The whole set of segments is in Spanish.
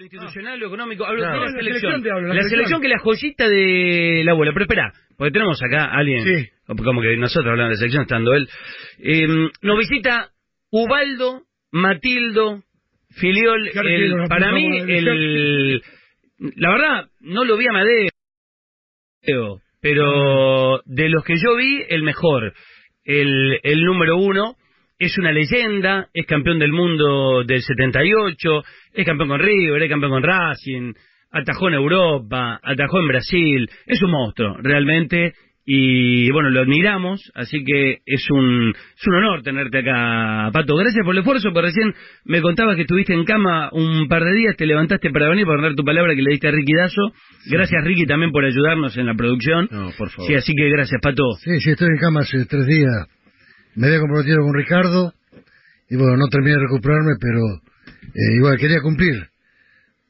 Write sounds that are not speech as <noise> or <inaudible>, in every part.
Lo institucional, lo económico, hablo de la selección. te hablo, la la selección. selección que es la joyita de la abuela. Pero espera, porque tenemos acá a alguien, Sí. como que nosotros hablamos de selección estando él. Eh, nos visita Ubaldo Matildo Filiol. Qué el- la para puta mí, madre. el, la verdad, no lo vi a Madeo, pero de los que yo vi, el mejor. El, el número uno es una leyenda, es campeón del mundo del 78, es campeón con River, es campeón con Racing, atajó en Europa, atajó en Brasil, es un monstruo, realmente, y bueno, lo admiramos, así que es un, es un honor tenerte acá, Pato. Gracias por el esfuerzo, porque recién me contabas que estuviste en cama un par de días, te levantaste para venir, para dar tu palabra que le diste a Ricky Dazo. Gracias, Ricky, también por ayudarnos en la producción. No, por favor. Sí, así que gracias, Pato. Sí, sí, estoy en cama hace tres días. Me había comprometido con Ricardo y bueno, no terminé de recuperarme, pero eh, igual quería cumplir.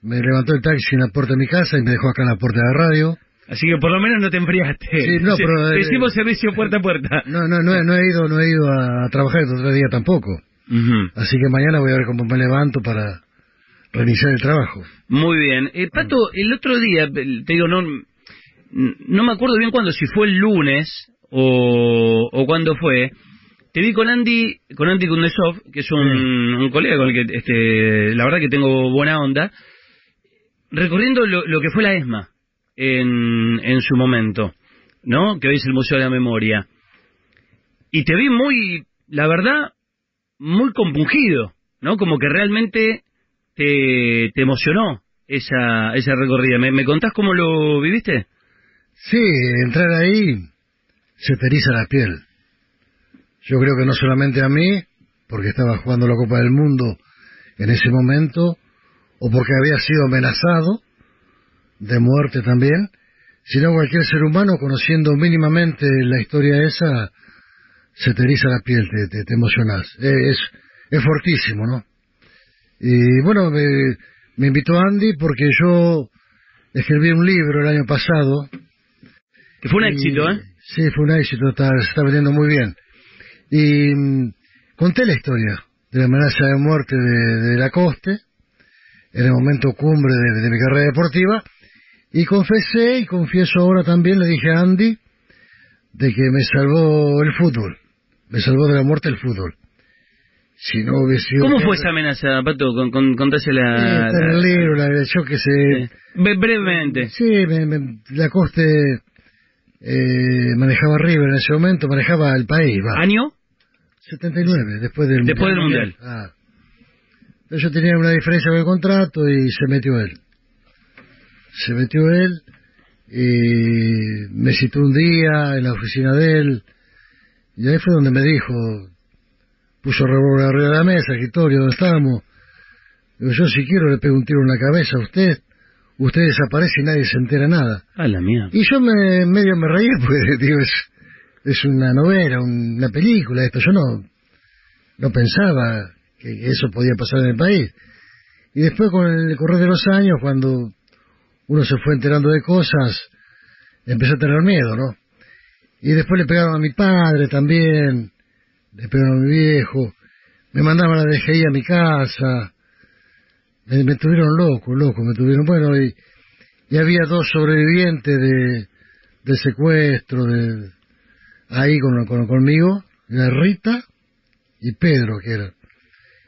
Me levantó el taxi en la puerta de mi casa y me dejó acá en la puerta de la radio. Así que por lo menos no te enfriaste. Sí, no, <laughs> pero, te eh, hicimos servicio puerta a puerta. No, no, no, he- no he ido, no he ido a, trabajar estos tres días tampoco. Así que mañana voy a ver cómo me levanto para reiniciar el trabajo. Muy bien. Eh, Pato, el otro día, el- te digo, no, no me acuerdo bien cuándo, si fue el lunes o, o cuándo fue. Te vi con Andy, con Andy Kundesov, que es un, un colega con el que, este, la verdad que tengo buena onda, recorriendo lo, lo que fue la ESMA en, en su momento, ¿no? Que hoy es el Museo de la Memoria. Y te vi muy, la verdad, muy compungido, ¿no? Como que realmente te, te emocionó esa, esa recorrida. ¿Me, ¿Me contás cómo lo viviste? Sí, entrar ahí se te eriza la piel. Yo creo que no solamente a mí, porque estaba jugando la Copa del Mundo en ese momento, o porque había sido amenazado de muerte también, sino cualquier ser humano conociendo mínimamente la historia esa, se te eriza la piel, te, te, te emocionas. Eh, Es, es fortísimo, ¿no? Y bueno, me, me invitó Andy porque yo escribí un libro el año pasado Que fue un y- éxito, ¿eh? Sí, fue un éxito, está, se está vendiendo muy bien. Y mm, conté la historia de la amenaza de muerte de, de Lacoste, en el momento cumbre de, de mi carrera deportiva, y confesé y confieso ahora también, le dije a Andy, de que me salvó el fútbol, me salvó de la muerte el fútbol. Si no hubiese sido... ¿Cómo fue esa amenaza, Pato? Con, con, Sí, contásela. está en el libro, la- yo que sé, Bre- brevemente. Sí, me, me- Lacoste eh, manejaba River en ese momento, manejaba el país, va. ¿Año? 79, después del Después del Mundial. Ah. Entonces yo tenía una diferencia con el contrato y se metió él. Se metió él y me citó un día en la oficina de él y ahí fue donde me dijo, puso revólver arriba de la mesa, escritorio, donde estábamos. Digo, yo si quiero le pego un tiro en la cabeza a usted, usted desaparece y nadie se entera nada. A la mía. Y yo me medio me reí <laughs> porque digo, es, es una novela, una película esto. Yo no, no pensaba que eso podía pasar en el país. Y después con el correr de los años, cuando uno se fue enterando de cosas, empecé a tener miedo, ¿no? Y después le pegaron a mi padre también, le pegaron a mi viejo, me mandaban a la DGI a mi casa, me, me tuvieron loco, loco, me tuvieron, bueno, y, y había dos sobrevivientes de, del secuestro, de, ahí con, con- conmigo, la Rita y Pedro, que era.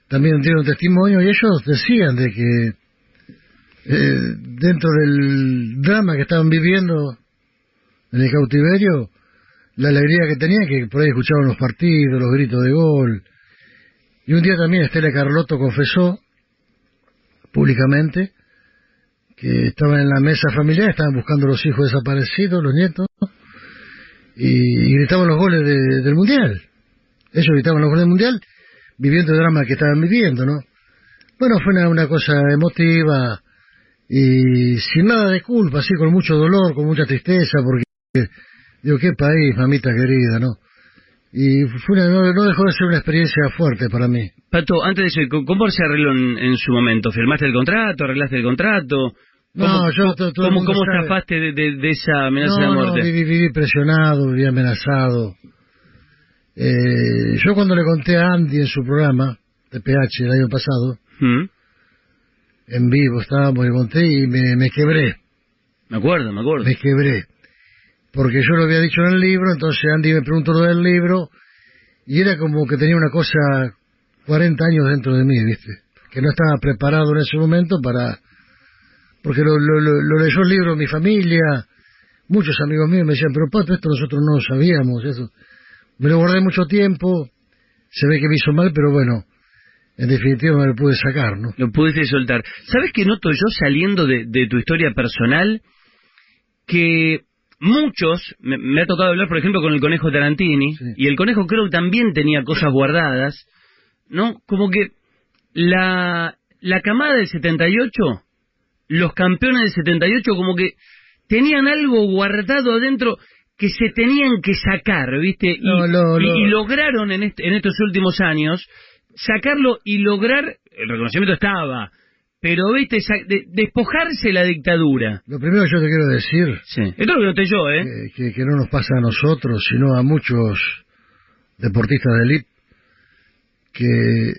También dieron testimonio y ellos decían de que eh, dentro del drama que estaban viviendo en el cautiverio, la alegría que tenían, que por ahí escuchaban los partidos, los gritos de gol. Y un día también Estela Carlotto confesó públicamente que estaban en la mesa familiar, estaban buscando los hijos desaparecidos, los nietos, y, y gritaban los goles de- del Mundial. Ellos gritaban los goles del Mundial, viviendo el drama que estaban viviendo, ¿no? Bueno, fue una, cosa emotiva y sin nada de culpa, así con mucho dolor, con mucha tristeza, porque digo, qué país, mamita querida, ¿no? Y fue una- no, dejó de ser una experiencia fuerte para mí. Pato, antes de eso, ¿cómo- ¿cómo se arregló en, en su momento? ¿Firmaste el contrato? ¿Arreglaste el contrato? No, ¿Cómo, yo- cómo- todo- todo el cómo- mundo cómo sabe. zafaste de, de- de esa amenaza no, de no, muerte? viví, viví presionado, viví amenazado. Eh, yo cuando le conté a Andy en su programa de PH el año pasado, ¿Mm? en vivo estábamos, le conté y me, me quebré, Me acuerdo, me acuerdo. me quebré. Porque yo lo había dicho en el libro, entonces Andy me preguntó lo del libro y era como que tenía una cosa 40 años dentro de mí, ¿viste? Que no estaba preparado en ese momento para... Porque lo, lo, lo- leyó el libro mi familia, muchos amigos míos me decían, pero Pato, esto nosotros no lo sabíamos, eso. Me lo guardé mucho tiempo, se ve que me hizo mal, pero bueno, en definitiva me lo pude sacar, ¿no? Lo pudiste soltar. ¿Sabes qué noto yo saliendo de, de tu historia personal? Que muchos, me, me ha tocado hablar por ejemplo con el conejo Tarantini, Sí. y el conejo creo que también tenía cosas guardadas, ¿no? Como que la, la camada del 78, los campeones del 78 como que tenían algo guardado adentro que se tenían que sacar, ¿viste? Y, No, lograron en, este- en estos últimos años sacarlo y lograr, el reconocimiento estaba, pero, ¿viste? Sa- de- despojarse la dictadura. Lo primero que yo te quiero decir, Sí. Esto es lo que noté yo, ¿eh? que, que- que no nos pasa a nosotros, sino a muchos deportistas de élite, que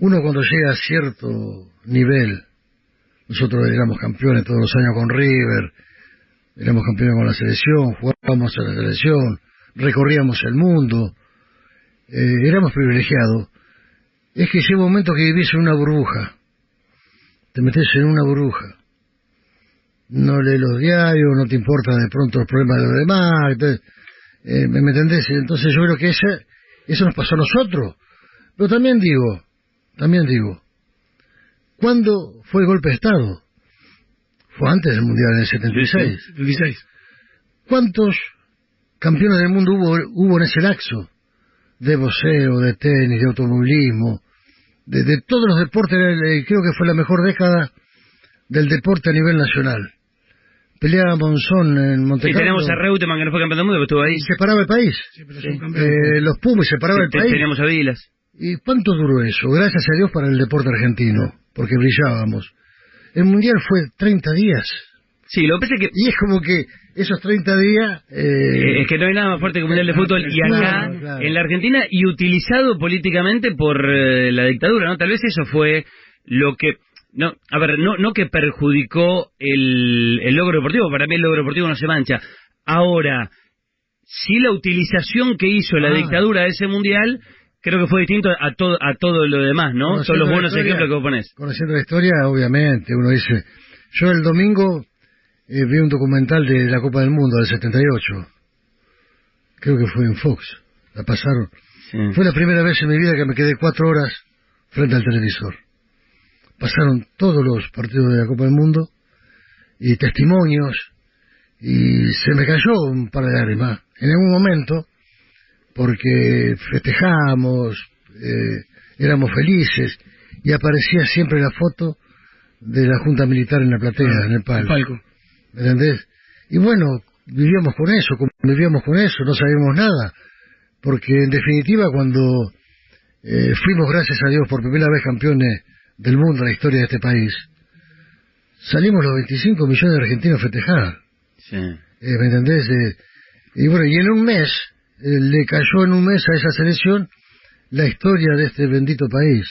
uno cuando llega a cierto nivel, nosotros éramos campeones todos los años con River, éramos campeones con la selección, jugábamos a la selección, recorríamos el mundo, eh, éramos privilegiados, es que llega un momento que vivís en una burbuja, te metes en una burbuja, no lees los diarios, no te importa de pronto los problemas de los demás, entonces, eh, ¿me, entendés? Entonces yo creo que ese, eso nos pasó a nosotros. Pero también digo, también digo, ¿cuándo fue el golpe de Estado? Fue antes del Mundial, en el 76. 16. ¿Cuántos campeones del mundo hubo, hubo en ese laxo? De boxeo, de tenis, de automovilismo, de, de todos los deportes, creo que fue la mejor década del deporte a nivel nacional. Peleaba Monzón en Y Montecarlo. tenemos a Reutemann que no fue campeón del mundo, que estuvo ahí. y se paraba el país. Sí, pero son. Eh, los Pumas se paraba el país. Teníamos a Vilas. ¿Y cuánto duró eso? Gracias a Dios para el deporte argentino, porque brillábamos. El Mundial fue 30 días. Sí, lo que pasa es que Y es como que esos 30 días... Eh, es que no hay nada más fuerte que un mundial de fútbol y acá Claro, claro. en la Argentina y utilizado políticamente por eh, la dictadura, ¿no? Tal vez eso fue lo que no, a ver, no no que perjudicó el, el logro deportivo, para mí el logro deportivo no se mancha. Ahora, sí la utilización que hizo la Ah. dictadura de ese mundial creo que fue distinto a todo a todo lo demás, ¿no? Conociendo los buenos historia- ejemplos que vos ponés. Conociendo la historia, obviamente, uno dice... Yo el domingo eh, vi un documental de la Copa del Mundo del 78. Creo que fue en Fox. La pasaron. Sí. Fue la primera vez en mi vida que me quedé cuatro horas frente al televisor. Pasaron todos los partidos de la Copa del Mundo y testimonios y se me cayó un par de lágrimas en algún momento porque festejamos, eh, éramos felices y aparecía siempre la foto de la Junta Militar en la platea, en el palco. palco. ¿Me entendés? Y bueno, vivíamos con eso, vivíamos con eso, no sabíamos nada. Porque en definitiva cuando eh, fuimos, gracias a Dios, por primera vez campeones del mundo en la historia de este país, salimos los 25 millones de argentinos a festejar. Sí. Eh, ¿Me entendés? Eh, y bueno, y en un mes, le cayó en un mes a esa selección la historia de este bendito país.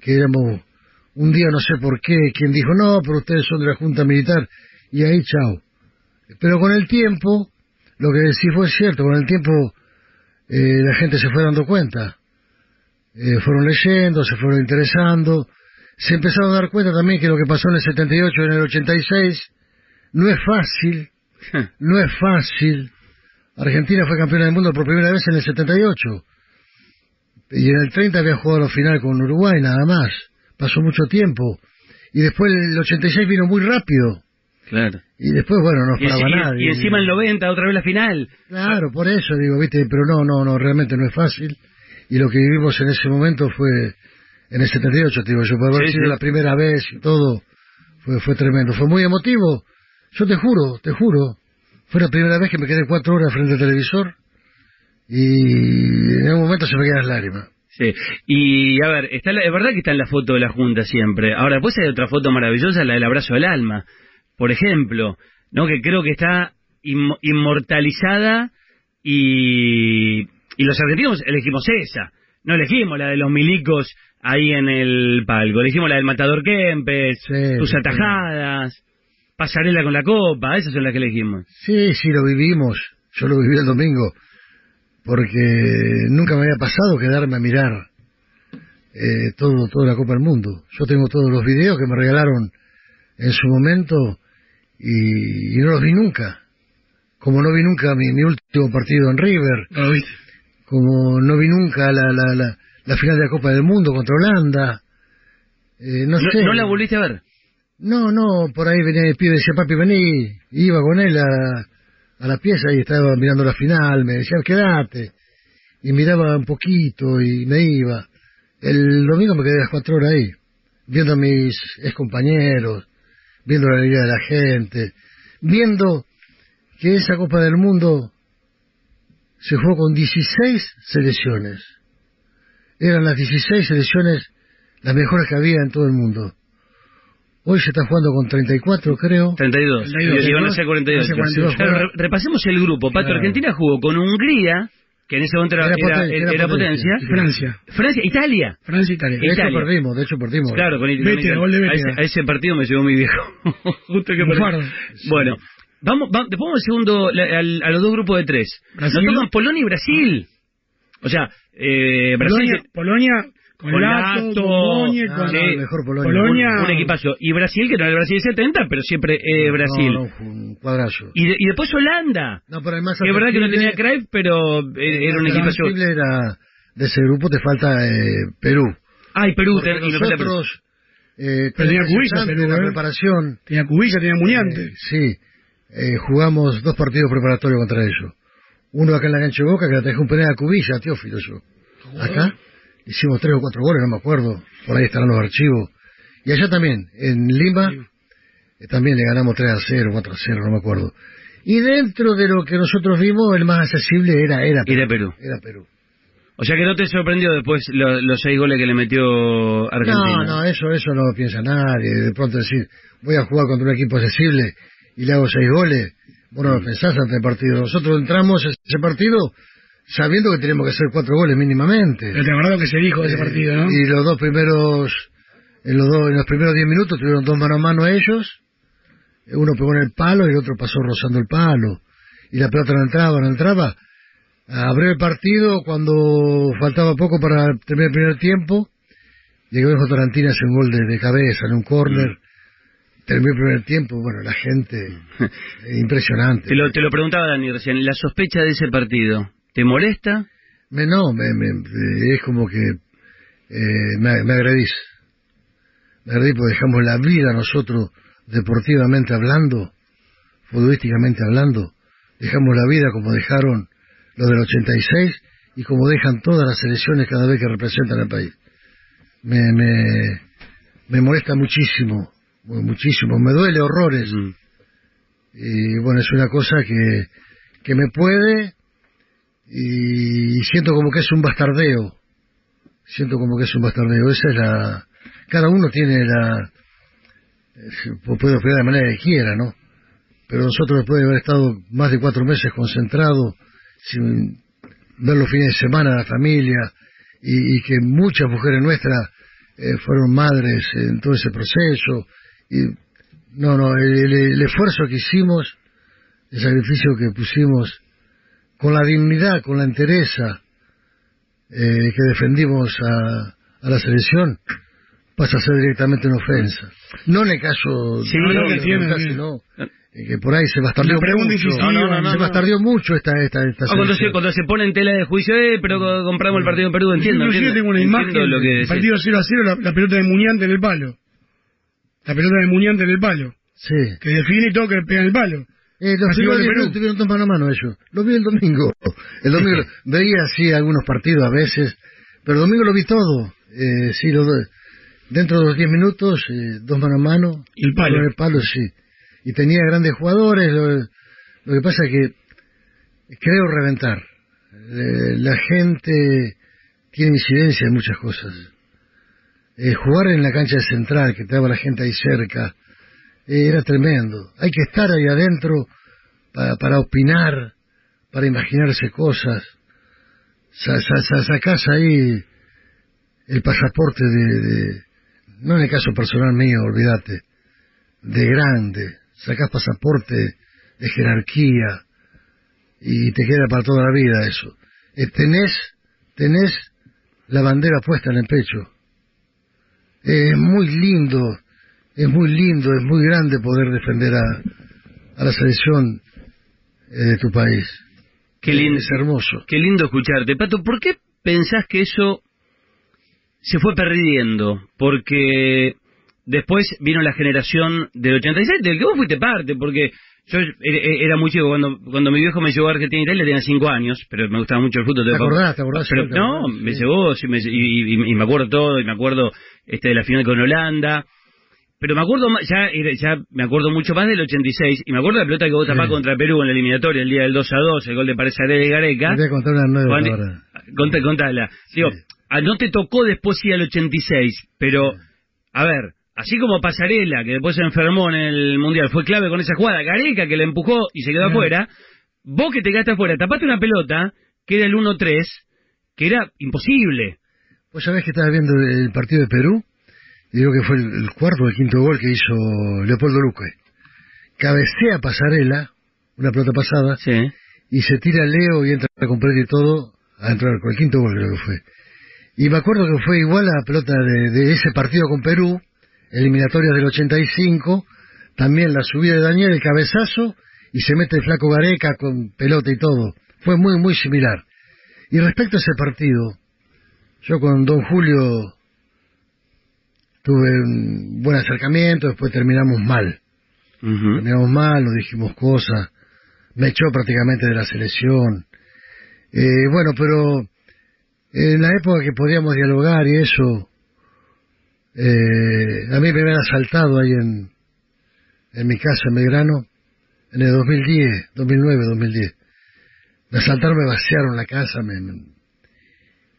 Que éramos, un día no sé por qué, quien dijo, no, pero ustedes son de la Junta Militar, y ahí chao. Pero con el tiempo, lo que sí fue cierto, con el tiempo eh, la gente se fue dando cuenta. Eh, fueron leyendo, se fueron interesando, se empezaron a dar cuenta también que lo que pasó en el 78 y en el 86 no es fácil, <laughs> no es fácil. Argentina fue campeona del mundo por primera vez en el 78. Y en el 30 había jugado la final con Uruguay nada más. Pasó mucho tiempo. Y después el 86 vino muy rápido. Claro. Y después, bueno, no Y, paraba y- nadie. y encima el 90, otra vez la final. Claro, por eso digo, viste, pero no, no, no, realmente no es fácil. Y lo que vivimos en ese momento fue en el 78, te digo yo, por haber Sí, sido sí. la primera vez y todo, fue, fue tremendo, fue muy emotivo. Yo te juro, te juro, fue la primera vez que me quedé cuatro horas frente al televisor y en un momento se me quedan las lágrimas. Sí, y a ver, está la- es verdad que está en la foto de la Junta siempre. Ahora, después hay otra foto maravillosa, la del abrazo al alma, por ejemplo, ¿no? Que creo que está inmo- inmortalizada y, y los argentinos elegimos esa. No elegimos la de los milicos ahí en el palco, elegimos la del Matador Kempes, Sí, tus sí. Pasarela con la copa, esas son las que elegimos. Sí, sí, lo vivimos. Yo lo viví el domingo. Porque nunca me había pasado quedarme a mirar eh, todo, toda la Copa del Mundo. Yo tengo todos los videos que me regalaron en su momento y, y no los vi nunca. Como no vi nunca mi, mi último partido en River, ¿Lo viste? como no vi nunca la, la, la, la final de la Copa del Mundo contra Holanda. Eh, no, ¿No, sé. no la volviste a ver? No, no, por ahí venía el pibe decía, papi, vení. Iba con él a, la pieza y estaba mirando la final. Me decía, quédate. Y miraba un poquito y me iba. El domingo me quedé las cuatro horas ahí, viendo a mis ex compañeros, viendo la alegría de la gente, viendo que esa Copa del Mundo se jugó con 16 selecciones. Eran las 16 selecciones las mejores que había en todo el mundo. Hoy se está jugando con 34, creo. 32. 32. Y van a ser 48. Van a ser 48. Claro, re- repasemos el grupo. Pato, Claro. Argentina jugó con Hungría, que en ese momento era, Era era- era potencia. potencia. Francia. Francia, Italia. Francia, Italia. De hecho Italia. perdimos, de hecho perdimos. Claro, con, con Vete, Italia. gol de a, ese, a ese partido me llevó mi viejo. <laughs> Justo que Bufardo. Bueno, vamos, vamos, al segundo, la- al- a los dos grupos de tres. Brasil. Nos tocan Polonia y Brasil. O sea, eh, Brasil... Polonia, Polonia con Con Lato, Lato, con Moñe, No, con... no, Sí. el mejor Polonia. Polonia. un, un equipazo. Y Brasil, que no era el Brasil 70, pero siempre eh, Brasil. No, un cuadrazo. Y, de- y después Holanda. No, pero además Que es verdad que no tenía Cruyff, pero eh, era un atractible era de ese grupo te falta eh, Perú. Ay, Perú, Porque te- y Perú. nosotros eh, tenía Perú, de la ¿eh? preparación Tenía Cubilla, tenía Muñante. eh, sí eh, jugamos dos partidos preparatorios contra ellos. Uno acá en la cancha de Boca que le traje un penal a Cubilla, Teófilo yo. Acá hicimos tres o cuatro goles, no me acuerdo. Por ahí estarán los archivos. Y allá también, en Lima, eh, también le ganamos 3 a 0, 4 a 0, no me acuerdo. Y dentro de lo que nosotros vimos, el más accesible era, era Era Perú. Era Perú. O sea que no te sorprendió después lo- los seis goles que le metió Argentina. No, no, eso, eso no lo piensa nadie. De pronto decir, voy a jugar contra un equipo accesible y le hago seis goles. Vos no lo pensás antes del partido. Nosotros entramos a ese partido sabiendo que tenemos que hacer cuatro goles mínimamente. Pero te acordás que se dijo de ese Eh, partido, ¿no? Y los dos primeros, en los, dos, en los primeros diez minutos tuvieron dos mano a mano ellos. Uno pegó en el palo y el otro pasó rozando el palo. Y la pelota no entraba, no entraba. Abrió el partido cuando faltaba poco para terminar el primer tiempo. Llegó el Tarantina hace un gol de, de cabeza en un córner. Mm. Terminó el primer tiempo. Bueno, la gente, <laughs> impresionante. Te lo, te lo preguntaba Dani recién. La sospecha de ese partido, ¿te molesta? Me, no, me, me- es como que eh, me, me agredís. Me agredís porque dejamos la vida nosotros, deportivamente hablando, futbolísticamente hablando. Dejamos la vida como dejaron los del 86 y como dejan todas las selecciones cada vez que representan al país. Me, me, me molesta muchísimo, mu- muchísimo. Me duele horrores. Mm. Y bueno, es una cosa que, que me puede y siento como que es un bastardeo. Siento como que es un bastardeo. Esa es la... Cada uno tiene la... Puede opinar de manera que quiera, ¿no? Pero nosotros después de haber estado más de cuatro meses concentrados, sin ver los fines de semana a la familia, y, que muchas mujeres nuestras eh, fueron madres en todo ese proceso, y no, no, el esfuerzo que hicimos, el sacrificio que pusimos, con la dignidad, con la entereza eh, que defendimos a, a la selección, pasa a ser directamente una ofensa. No en el caso Sí, no, no, que en tiene, el caso, tiene. no, eh, que por ahí se bastardeó mucho. No, no, no, se no. bastardeó mucho esta esta esta Ah, cuando, se, selección. cuando se pone en tela de juicio, eh, pero co- compramos el partido en Perú, entiendo. Inclusive entiendo, tengo una imagen lo que decís. partido 0 a 0, la, la pelota de Muñante en el palo. La pelota de Muñante en el palo. Sí. Que define y todo que pega en el palo. Eh, los primeros minutos tuvieron dos mano a mano ellos. Lo vi el domingo. El domingo <laughs> veía así algunos partidos a veces, pero el domingo lo vi todo. Eh, sí, dos. Dentro de los 10 minutos, eh, dos mano a mano. Y el palo. El palo, sí. Y tenía grandes jugadores. Lo, lo que pasa es que creo reventar. Eh, la gente tiene incidencia en muchas cosas. Eh, jugar en la cancha central, que estaba la gente ahí cerca, era tremendo. Hay que estar ahí adentro para, para opinar, para imaginarse cosas. Sa, sa, sa- sacás ahí el pasaporte de, no en el caso personal mío, olvídate, de grande. Sacás pasaporte de jerarquía y te queda para toda la vida eso. Eh, tenés, tenés la bandera puesta en el pecho. Es muy lindo, es muy lindo, es muy grande poder defender a, a la selección eh, de tu país. Qué lindo, Es hermoso. qué lindo escucharte. Pato, ¿por qué pensás que eso se fue perdiendo? Porque después vino la generación del 86, del que vos fuiste parte, porque yo era, era muy chico. Cuando, cuando mi viejo me llevó a Argentina y Italia tenía 5 años, pero me gustaba mucho el fútbol. ¿Te acordás? ¿Te acordás? Pero, no, me llevó me- y, y- y me acuerdo todo, y me acuerdo este de la final con Holanda. Pero me acuerdo ya, ya me acuerdo mucho más del 86, y me acuerdo de la pelota que vos tapás Sí. contra Perú en la eliminatoria el día del 2 a 2, el gol de Paredes y Gareca. Voy a contar una anécdota Juan, ahora. conta- contala. Digo, Sí. ah, no te tocó después ir al 86, pero, a ver, así como Pasarela, que después se enfermó en el Mundial, fue clave con esa jugada, Gareca que la empujó y se quedó Sí. afuera, vos que te quedaste afuera, tapaste una pelota, que era el 1-3, que era imposible. Vos sabés que estaba viendo el partido de Perú, digo que fue el, cuarto o el quinto gol que hizo Leopoldo Luque. Cabecea Pasarela, una pelota pasada, Sí. y se tira Leo y entra completo y todo a entrar con el quinto gol creo que fue. Y me acuerdo que fue igual a la pelota de, de ese partido con Perú, eliminatorias del 85, también la subida de Daniel, el cabezazo, y se mete el flaco Gareca con pelota y todo. Fue muy, muy similar. Y respecto a ese partido, yo con Don Julio tuve un buen acercamiento, después terminamos mal. Terminamos mal, nos dijimos cosas, me echó prácticamente de la selección. Eh, bueno, pero en la época que podíamos dialogar y eso, eh, a mí me habían asaltado ahí en, en mi casa en Belgrano, en el 2010, 2009, 2010. Me asaltaron, me vaciaron la casa me, me-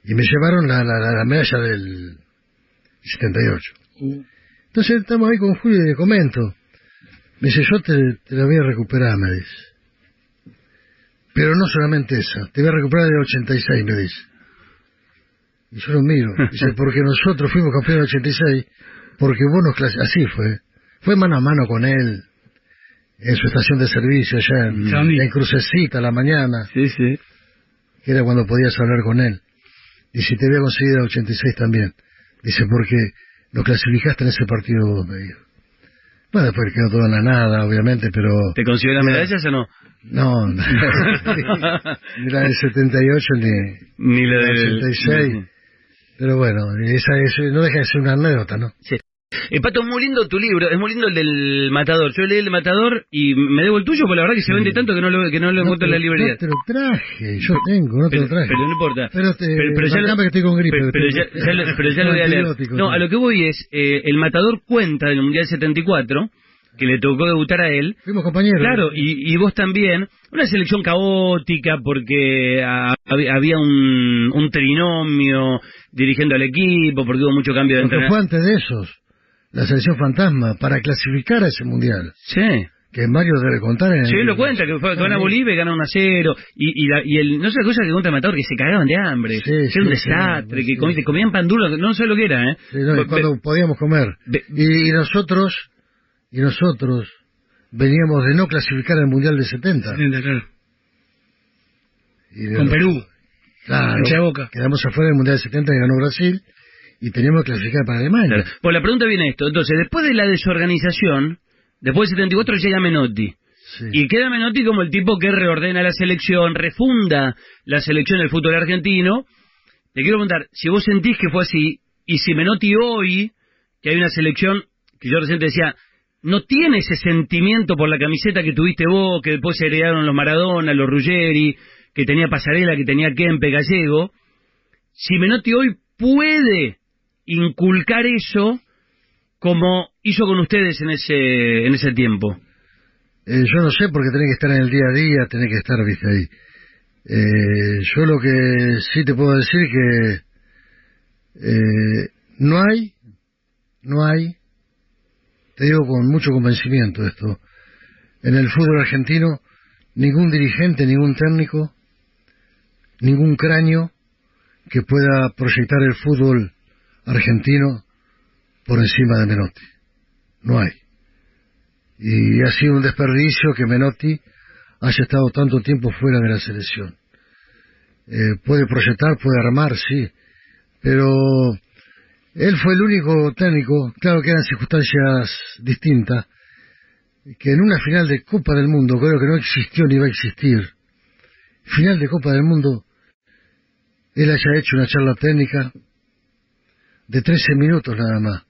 y me llevaron la, la, la- la medalla del 78. Uh, Entonces estamos ahí con Julio y le comento. Me dice, yo te, te la voy a recuperar, me dice. Pero no solamente esa, te voy a recuperar del 86, me dice. Y yo lo miro. <laughs> Dice, porque nosotros fuimos campeones del 86, porque vos nos clasi- Así fue. Fue mano a mano con él, en su estación de servicio allá en, en Crucecita a la mañana, Sí, sí. que era cuando podías hablar con él. Dice, te voy a conseguir el 86 también. Dice, porque lo clasificaste en ese partido vos, me dijo. Bueno, después quedó todo en la nada, obviamente, pero... ¿Te consiguió las medallas o no? No, no. <laughs> ni la del 78 ni... Ni la La del 86. Pero bueno, esa es, no deja de ser una anécdota, ¿no? Sí. Eh, Pato, es muy lindo tu libro, es muy lindo el del Matador. Yo leí el Matador y me debo el tuyo, porque la verdad que se vende tanto que no lo, que no lo encuentro en la librería. no te lo traje, yo tengo, no te pero, lo traje. pero no importa. Pero te- ya bancame que estoy con gripe, Pero, pero ya, ya lo, pero ya lo voy a leer. No, a lo que voy es, eh, el Matador cuenta del Mundial 74, que le tocó debutar a él. Fuimos compañeros. Claro, y, y vos también. Una selección caótica porque hab- había un, un trinomio dirigiendo al equipo, porque hubo mucho cambio de entrenador. fue antes de esos, la selección fantasma, para clasificar a ese mundial. Sí. Que Mario debe contar en el- Sí, lo cuenta, que fue, que van a Bolivia y ganan un a cero. Y, y, la- y el, no sé la cosa que cuenta el matador, que se cagaban de hambre. Sí, era sí, un desastre, sí. que comían, comían pan duro, no sé lo que era, ¿eh? Sí, no, y cuando podíamos comer. be- Y, y nosotros, y nosotros veníamos de no clasificar al Mundial de 70. 70, claro. Y de- Con Perú. Claro. Hincha de Boca. Quedamos afuera del Mundial de 70 que ganó Brasil y teníamos que clasificar para Alemania. Claro. Pues la pregunta viene esto. Entonces, después de la desorganización, después del 74 llega Menotti. Sí. Y queda Menotti como el tipo que reordena la selección, refunda la selección del fútbol argentino. Te quiero preguntar, si vos sentís que fue así, y si Menotti hoy, que hay una selección, que yo recién te decía, no tiene ese sentimiento por la camiseta que tuviste vos, que después se heredaron los Maradona, los Ruggeri, que tenía Pasarela, que tenía Kempe, Gallego, si Menotti hoy puede inculcar eso como hizo con ustedes en ese, en ese tiempo? Eh, yo no sé porque tenés que estar en el día a día, tenés que estar, viste, ahí. Eh, yo lo que sí te puedo decir que eh, no hay, no hay, te digo con mucho convencimiento esto, en el fútbol argentino ningún dirigente, ningún técnico, ningún cráneo que pueda proyectar el fútbol argentino por encima de Menotti. No hay. Y ha sido un desperdicio que Menotti haya estado tanto tiempo fuera de la selección. Eh, puede proyectar, puede armar, sí, pero él fue el único técnico, claro que eran circunstancias distintas, que en una final de Copa del Mundo, creo que no existió ni va a existir, final de Copa del Mundo, él haya hecho una charla técnica de 13 minutos nada más.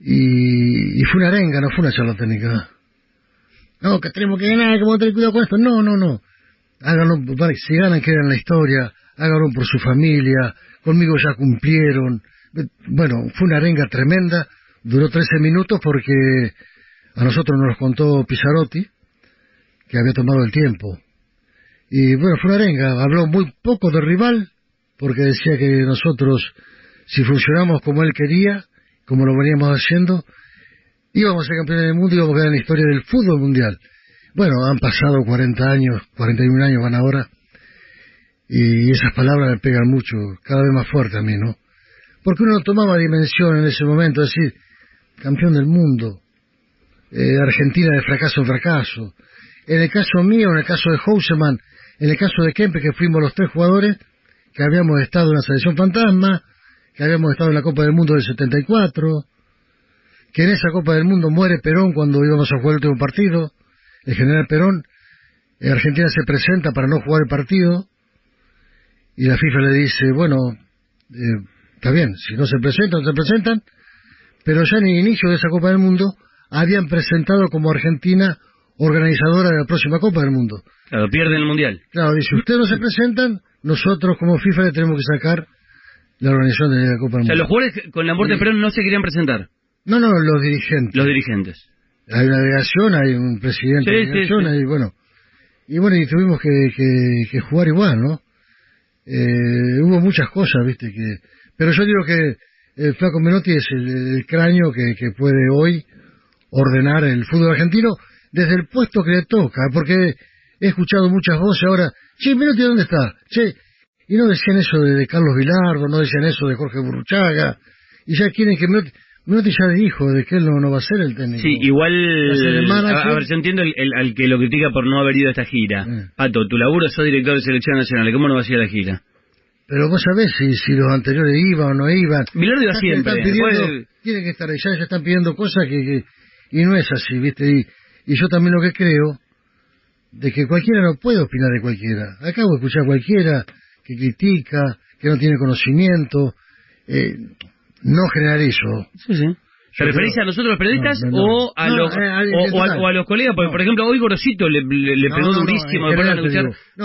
Y, fue una arenga, no fue una charla técnica. No, que tenemos que ganar, que vamos a tener cuidado con esto. No, no, no. Háganlo, si ganan, quedan en la historia. Háganlo por su familia. Conmigo ya cumplieron. Bueno, fue una arenga tremenda. Duró 13 minutos porque a nosotros nos contó Pizarotti, que había tomado el tiempo. Y bueno, fue una arenga. Habló muy poco del rival, porque decía que nosotros, si funcionamos como él quería, como lo veníamos haciendo, íbamos a ser campeones del mundo y íbamos a quedar la historia del fútbol mundial. Bueno, han pasado 40 años, 41 años van ahora, y esas palabras me pegan mucho, cada vez más fuerte a mí, ¿no? Porque uno tomaba dimensión en ese momento, decir, campeón del mundo, eh, Argentina de fracaso en fracaso. En el caso mío, en el caso de Houseman, en el caso de Kempe, que fuimos los tres jugadores, que habíamos estado en la selección fantasma, que habíamos estado en la Copa del Mundo del 74, que en esa Copa del Mundo muere Perón cuando íbamos a jugar el último partido, el general Perón, en Argentina se presenta para no jugar el partido, y la FIFA le dice, bueno, eh, está bien, si no se presentan, no se presentan, pero ya en el inicio de esa Copa del Mundo habían presentado como Argentina organizadora de la próxima Copa del Mundo. Claro, pierden el Mundial. Claro, dice, ustedes no se presentan, nosotros como FIFA le tenemos que sacar la organización de la Copa del Mundo. O sea, los jugadores con la muerte de Perón no se querían presentar. No, no, los dirigentes. Los dirigentes. Hay una delegación, hay un presidente de la delegación, y bueno. Y bueno, y tuvimos que, que, jugar igual, ¿no? Eh, hubo muchas cosas, viste, que... Pero yo digo que el Flaco Menotti es el, cráneo que, que puede hoy ordenar el fútbol argentino desde el puesto que le toca, porque he escuchado muchas voces ahora, che, Menotti, ¿dónde está? Che, y no decían eso de, Carlos Vilardo, no decían eso de Jorge Burruchaga, y ya quieren que Menotti, ya dijo de que él no, va a ser el técnico. Sí, igual, a, ver, yo entiendo el, al que lo critica por no haber ido a esta gira. Eh. Pato, tu laburo sos director de selección nacional, ¿cómo no vas a ir a la gira? Pero vos sabés si, si los anteriores iban o no iban. Vilardo iba siempre. Tienen que estar ahí, ya, están pidiendo cosas que, y no es así, ¿viste? Y, y yo también lo que creo, de que cualquiera no puede opinar de cualquiera. Acabo de escuchar a cualquiera que critica, que no tiene conocimiento, eh, no generalizo. Sí, sí. ¿Se referís a nosotros los periodistas o, a los, eh, o, a, los colegas? Porque, por ejemplo, hoy Gorosito le, le, pegó durísimo a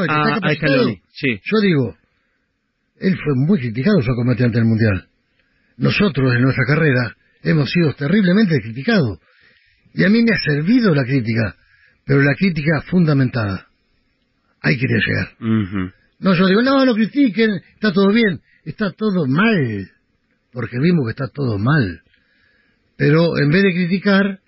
a, a Scaloni. Sí. Yo digo, él fue muy criticado su combatiente del Mundial. Nosotros, en nuestra carrera, hemos sido terriblemente criticados. Y a mí me ha servido la crítica, pero la crítica fundamentada. Ahí quería llegar. No, yo digo, no, lo critiquen, está todo bien. Está todo mal, porque vimos que está todo mal. Pero en vez de criticar,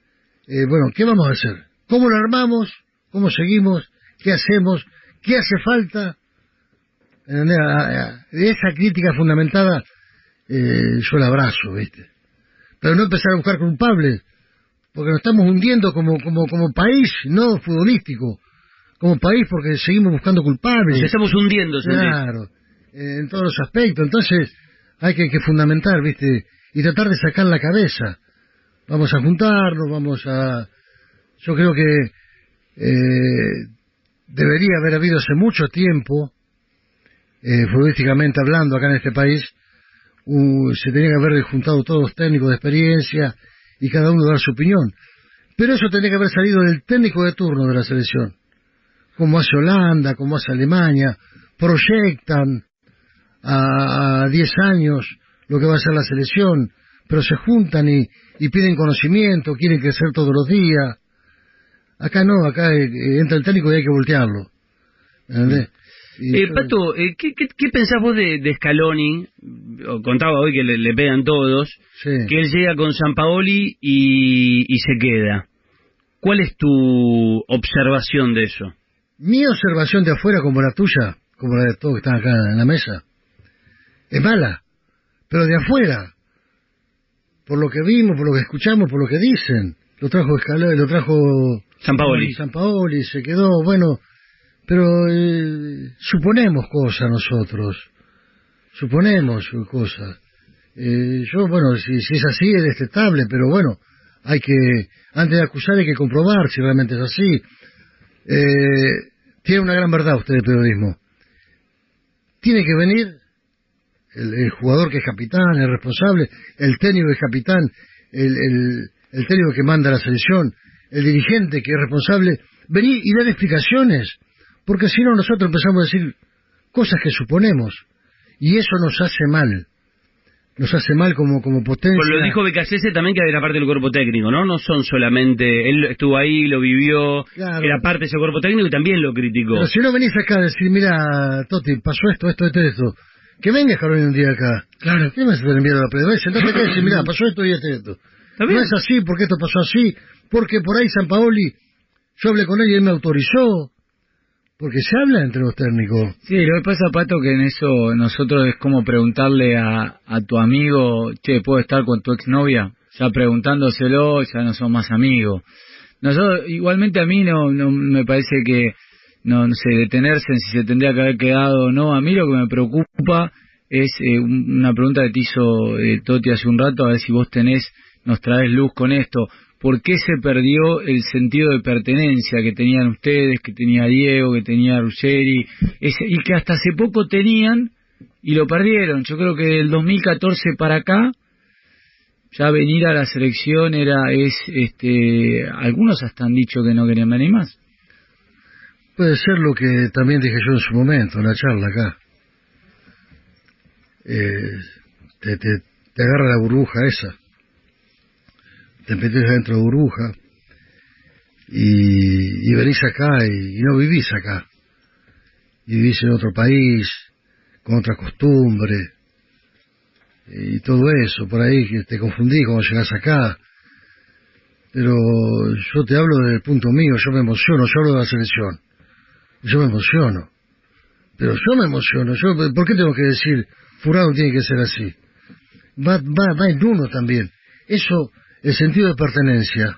eh, bueno, ¿qué vamos a hacer? ¿Cómo lo armamos? ¿Cómo seguimos? ¿Qué hacemos? ¿Qué hace falta? Esa crítica fundamentada, eh, yo la abrazo, ¿viste? Pero no empezar a buscar culpables, porque nos estamos hundiendo como, como, como país, no futbolístico como país porque seguimos buscando culpables. Nos estamos hundiendo, Claro, en todos los aspectos. Entonces hay que, que, fundamentar, ¿viste? Y tratar de sacar la cabeza. Vamos a juntarnos, vamos a... Yo creo que eh, debería haber habido hace mucho tiempo, eh, futbolísticamente hablando acá en este país, se tenía que haber juntado todos los técnicos de experiencia y cada uno dar su opinión. Pero eso tenía que haber salido del técnico de turno de la selección como hace Holanda, como hace Alemania, proyectan a 10 años lo que va a ser la selección, pero se juntan y, y piden conocimiento, quieren crecer todos los días. Acá no, acá eh, eh, entra el técnico y hay que voltearlo. ¿Entendés? Y Eh, yo- Pato, eh, ¿qué, qué, qué pensás vos de, de Scaloni? Contaba hoy que le, le pegan todos, sí. que él llega con San Paoli y, y se queda. ¿Cuál es tu observación de eso? Mi observación de afuera, como la tuya, como la de todos que están acá en la mesa, es mala. Pero de afuera, por lo que vimos, por lo que escuchamos, por lo que dicen, lo trajo Escalón, lo trajo San Paoli. San Paoli, se quedó, bueno, pero eh, suponemos cosas nosotros, suponemos cosas. Eh, yo, bueno, si, si es así es detestable, pero bueno, hay que, antes de acusar hay que comprobar si realmente es así. Eh, tiene una gran verdad usted de periodismo. Tiene que venir el, jugador que es capitán, el responsable, el técnico que es capitán, el, el, el técnico que manda la selección, el dirigente que es responsable, venir y dar explicaciones, porque si no nosotros empezamos a decir cosas que suponemos, y eso nos hace mal, nos hace mal como, como potencia. Pero lo dijo Becasese también que era parte del cuerpo técnico, ¿no? No son solamente, él estuvo ahí, lo vivió, Claro. era parte de ese cuerpo técnico y también lo criticó. Pero si no venís acá a decir, mira, Toti, pasó esto, esto, esto, esto, que venga Carolina un día acá. Claro. ¿Qué me hace enviar a la? Ven, Sentate acá y decir, mira, pasó esto y esto y esto. No es así, porque esto pasó así, porque por ahí San Paoli, yo hablé con él y él me autorizó, porque se habla entre los técnicos. Sí, lo que pasa, Pato, que en eso nosotros es como preguntarle a, tu amigo, che, ¿puedo estar con tu exnovia? Ya preguntándoselo, ya no son más amigos. Nosotros, igualmente a mí no, no me parece que, no, no sé, detenerse en si se tendría que haber quedado o no. A mí lo que me preocupa es eh, un- una pregunta que te hizo eh, Toti hace un rato, a ver si vos tenés, nos traes luz con esto. ¿Por qué se perdió el sentido de pertenencia que tenían ustedes, que tenía Diego, que tenía Ruggeri, ese- y que hasta hace poco tenían y lo perdieron? Yo creo que del 2014 para acá, ya venir a la selección era, es, este, algunos hasta han dicho que no querían venir más. Puede ser lo que también dije yo en su momento, en la charla acá. Eh, te, te, te agarra la burbuja esa. Te metes dentro de burbuja y, venís acá y, no vivís acá. Y vivís en otro país, con otra costumbre y todo eso. Por ahí que te confundís cuando llegás acá. Pero yo te hablo del punto mío, yo me emociono, yo hablo de la selección yo me emociono. Pero yo me emociono. Yo, ¿Por qué tengo que decir, Furado tiene que ser así? Va, va, va en uno también. Eso, el sentido de pertenencia,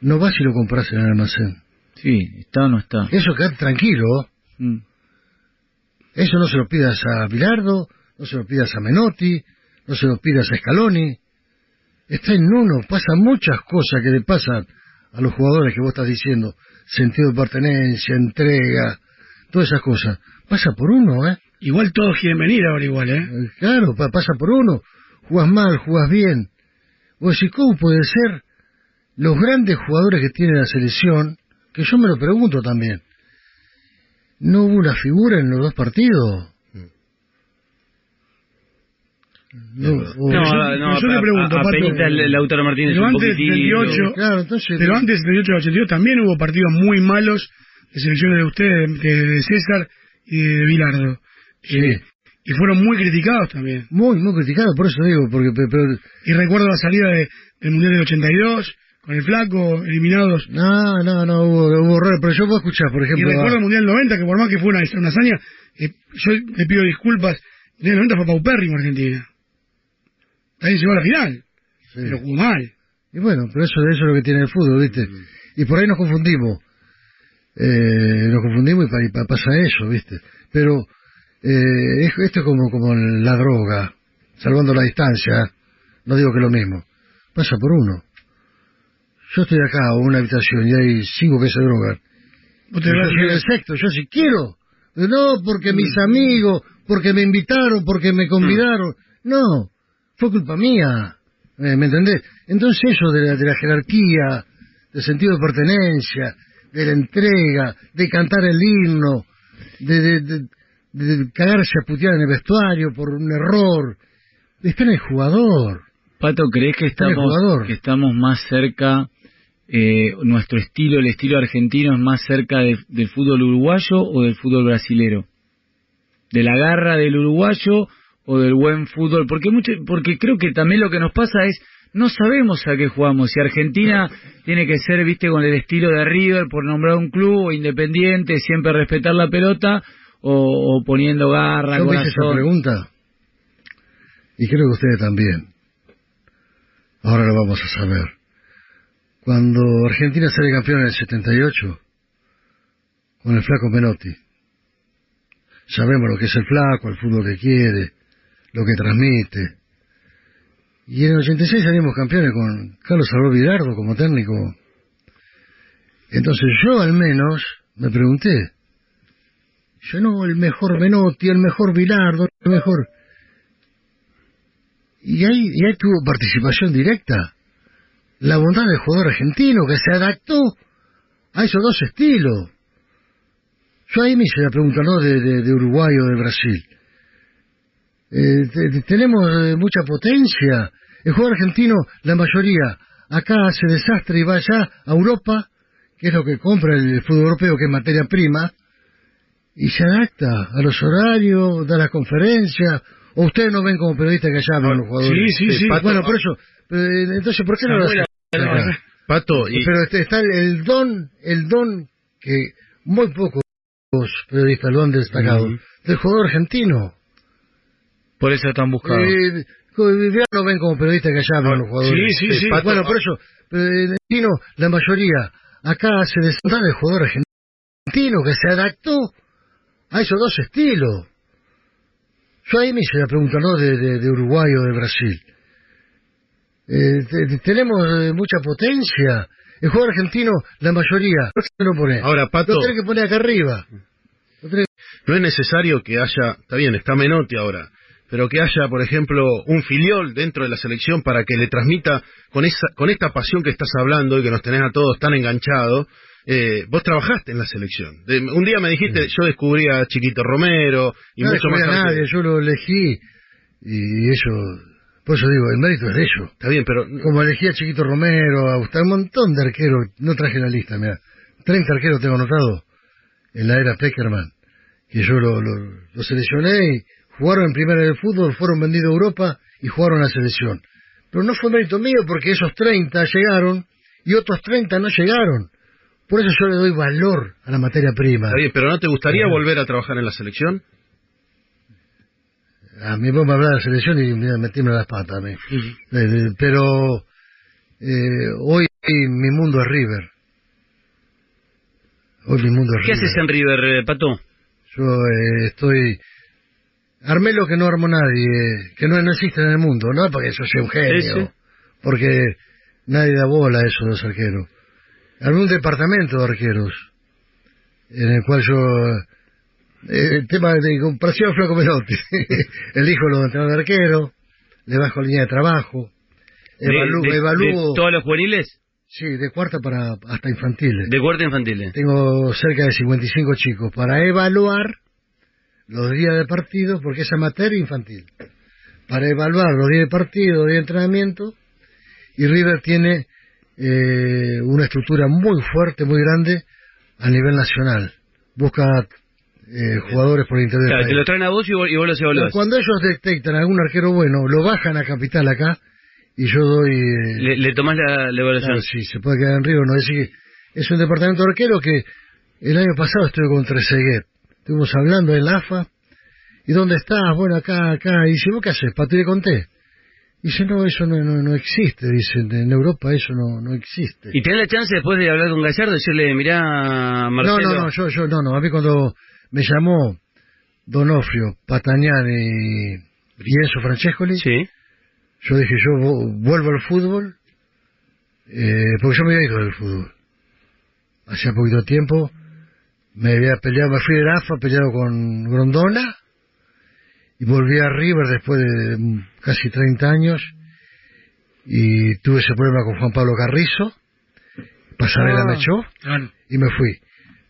no va si lo compras en el almacén. Sí, está o no está. Eso quedate tranquilo. Mm. Eso no se lo pidas a Bilardo, no se lo pidas a Menotti, no se lo pidas a Scaloni. Está en uno, pasan muchas cosas que le pasan a los jugadores que vos estás diciendo. Sentido de pertenencia, entrega, todas esas cosas. Pasa por uno, ¿eh? Igual todos quieren venir ahora igual, ¿eh? Eh, Claro, pa- pasa por uno. Jugás mal, jugás bien. ¿Cómo puede ser los grandes jugadores que tiene la selección? Que yo me lo pregunto también. ¿No hubo una figura en los dos partidos? No, No, yo- no, yo a- pregunto, a- Pato, Lautaro Martínez pero un antes del poquitito. 78, claro, entonces... Pero antes del 78 al 82 también hubo partidos muy malos de selecciones de ustedes, de, de César y de Bilardo. Sí. Eh, y fueron muy criticados también. Muy, muy criticado, por eso digo, porque... pe- Pero, Y recuerdo la salida de- del Mundial del 82, con el flaco, eliminados. no, no, no, hubo, hubo errores, pero yo puedo escuchar, por Y ejemplo... recuerdo a- el Mundial 90, que por más que fue una, una hazaña, eh, yo le pido disculpas. El Mundial 90 fue paupérrimo Argentina. También llegó a la final, sí. pero jugó mal. Y bueno, pero eso, eso es lo que tiene el fútbol, ¿viste? Y por ahí nos confundimos. Eh, nos confundimos y, pa- y pa- pasa eso, ¿viste? Pero eh, es- esto es como, como la droga, salvando la distancia, ¿eh? no digo que es lo mismo. Pasa por uno. Yo estoy acá en una habitación y hay cinco que se drogan. Yo soy el sexto, yo sí quiero. No porque mis amigos, porque me invitaron, porque me convidaron. No, fue culpa mía. Eh, ¿Me entendés? Entonces eso de la, de la jerarquía, del sentido de pertenencia, de la entrega, de cantar el himno, de, de, de- de cagarse a putear en el vestuario por un error, Está en el jugador. Pato, ¿crees que estamos, que estamos más cerca, eh, nuestro estilo, el estilo argentino es más cerca de- del fútbol uruguayo o del fútbol brasilero? ¿De la garra del uruguayo o del buen fútbol? Porque, mucho, porque creo que también lo que nos pasa es, no sabemos a qué jugamos. Si Argentina <laughs> tiene que ser, viste, con el estilo de River, por nombrar un club, o independiente, siempre respetar la pelota, o, o poniendo garra, Yo me hice esa corazón. pregunta y creo que ustedes también. Ahora lo vamos a saber. Cuando Argentina sale campeón en el 78, con el flaco Menotti, sabemos lo que es el flaco, el fútbol que quiere, lo que transmite. Y en el 86 salimos campeones con Carlos Salvador Vidardo como técnico. Entonces yo al menos me pregunté, yo no, el mejor Menotti, el mejor Bilardo, el mejor... Y ahí, y ahí tuvo participación directa. La bondad del jugador argentino que se adaptó a esos dos estilos. Yo ahí me hice la pregunta, ¿no? De, de, de Uruguay o de Brasil. Eh, te- te- tenemos eh, mucha potencia. El jugador argentino, la mayoría, acá hace desastre y va allá a Europa, que es lo que compra el fútbol europeo, que es materia prima, y se adapta a los horarios, da las conferencias, o ustedes no ven como periodistas que allá hablan los jugadores. Sí, sí, sí. Pato, bueno, por eso, eh, entonces, ¿por qué no lo hacen? Pato, y, Pero este, está el, el don, el don que muy pocos periodistas lo han destacado, del jugador argentino. Por eso están buscados. Eh, ya no ven como periodistas que allá hablan los jugadores. Sí, sí, sí. Pato, bueno, por eso, pero el argentino, la mayoría, acá se desata el jugador argentino que se adaptó a esos dos estilos. Yo ahí me hice la pregunta, ¿no? De, de, de Uruguay o de Brasil. Eh, te- te- tenemos eh, mucha potencia. El jugador argentino, la mayoría, ¿por qué no pone? ahora, Pato, Lo tenés que poner acá arriba. Tenés- no es necesario que haya, está bien, está Menotti ahora, pero que haya, por ejemplo, un filiol dentro de la selección para que le transmita con esa, con esta pasión que estás hablando y que nos tenés a todos tan enganchados. Eh, vos trabajaste en la selección. De- un día me dijiste, yo descubrí a Chiquito Romero y no mucho más. a nadie, yo lo elegí y ellos, por eso digo, el mérito es de ellos. Está bien, pero Como elegí a Chiquito Romero, a Gustavo, un montón de arqueros, no traje la lista, mira, 30 arqueros tengo anotado en la era Peckerman, que yo lo, lo, lo seleccioné y jugaron en primera del fútbol, fueron vendidos a Europa y jugaron a la selección. Pero no fue mérito mío porque esos 30 llegaron y otros 30 no llegaron. Por eso yo le doy valor a la materia prima. está bien, pero ¿no te gustaría volver a trabajar en la selección? A mí me hablas de la selección y mira, metirme las patas a mí. Eh, eh, pero eh, hoy mi mundo es River. Hoy mi mundo es ¿Qué River. haces en River, eh, Pato? Yo eh, estoy... Armé lo que no armó nadie, que no, no existe en el mundo, no porque yo sea un genio, porque nadie da bola a esos dos arqueros. Un departamento de arqueros, en el cual yo... eh, el tema de comparación Flaco Menotti, <laughs> elijo los entrenadores de arquero, le bajo línea de trabajo, evalúo, de, de- evalúo de todos los juveniles? sí, de cuarta para hasta infantiles. De cuarta infantiles. Tengo cerca de 55 chicos para evaluar los días de partido, porque es amateur e infantil. Para evaluar los días de partido, los días de entrenamiento, y River tiene eh, una estructura muy fuerte, muy grande a nivel nacional. Busca eh, jugadores por el interior del Claro, te lo traen a vos y vos, y vos los evaluás. Cuando ellos detectan algún arquero bueno, lo bajan a capital acá, y yo doy... eh, Le, le tomás la, la evaluación. Claro, sí, se puede quedar en Río, no decir que es un departamento de arquero que el año pasado estuve con Trezeguet. Estuvimos hablando en la AFA. ¿Y dónde estás? Bueno, acá, acá. Y dice, ¿vos qué haces? Le conté. Dice, no, eso no, no, no existe. Dice, en Europa eso no, no existe. ¿Y tenés la chance después de hablar con Gallardo, decirle, mirá, no, Marcelo? no, no, yo, yo, no, no. A mí cuando me llamó Donofrio, Patañán y, y Enzo Francescoli, Sí. yo dije, yo vo- vuelvo al fútbol, eh, porque yo me había ido del fútbol. Hacía poquito tiempo, me había peleado, me fui de AFA peleado con Grondona, y volví a River después de mm, casi 30 años, y tuve ese problema con Juan Pablo Carrizo, Pasarela Ah. me echó, y me fui.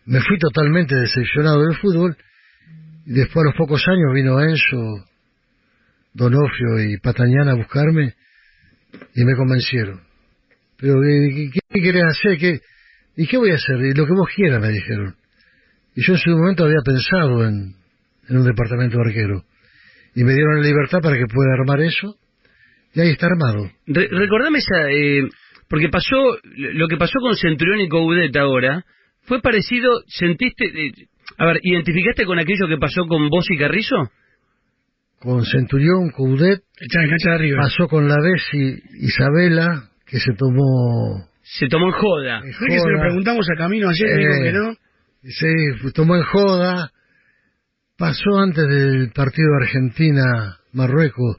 Me fui totalmente decepcionado del fútbol, y después a los pocos años vino Enzo Donofrio y Patañana a buscarme y me convencieron. Pero, ¿qué, qué, qué querés hacer? ¿Qué, ¿Y qué voy a hacer? Y lo que vos quieras, me dijeron. Y yo en su momento había pensado en, en un departamento de arquero. Y me dieron la libertad para que pueda armar eso. Y ahí está armado. Re- recordame esa... eh, porque pasó... Lo que pasó con Centurión y Coudet ahora... Fue parecido... ¿Sentiste... eh, a ver, ¿identificaste con aquello que pasó con vos y Carrizo? Con Centurión, Coudet, pasó con la Bessi Isabela, que se tomó... Se tomó en joda. en ¿Sabés que se lo preguntamos a Camino ayer y dijo Eh, que no? Sí, tomó en joda. Pasó antes del partido Argentina-Marruecos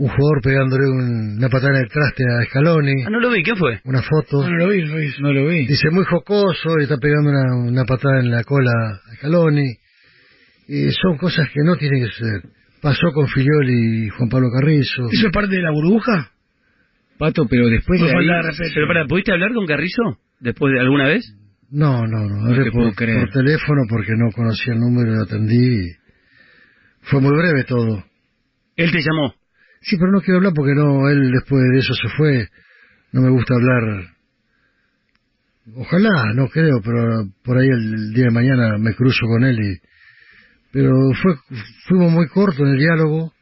un jugador pegándole un- una patada en el traste a Scaloni, Ah, no lo vi. ¿Qué fue? una foto. No, no lo vi, no lo vi. No lo vi. Dice muy jocoso y está pegando una, una patada en la cola a Scaloni. Y son cosas que no tienen que suceder. Pasó con Filioli y Juan Pablo Carrizo. ¿Eso es parte de la burbuja? Pato, pero después Fue de ahí... respeto. Pero para, ¿pudiste hablar con Carrizo? ¿Después de alguna vez? No, no, no. No te por, puedo creer. por teléfono porque no conocía el número y lo atendí. y Fue muy breve todo. Él te llamó. Sí, pero no quiero hablar porque no, él después de eso se fue. No me gusta hablar. Ojalá, no creo, pero por ahí el, el día de mañana me cruzo con él y... Pero fue, fuimos muy cortos en el diálogo.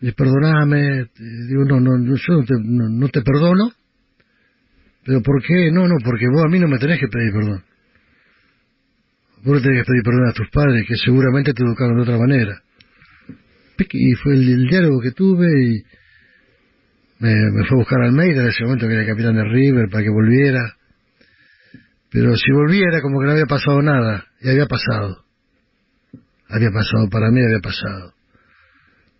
Y perdoname, digo, no, no, no, yo no te, no, no te perdono. Pero ¿por qué? No, no, porque vos a mí no me tenés que pedir perdón. Vos tenés que pedir perdón a tus padres, que seguramente te educaron de otra manera y fue el, diálogo que tuve y me, me fue a buscar a Almeida en ese momento que era el capitán de River para que volviera pero si volviera como que no había pasado nada y había pasado había pasado para mí había pasado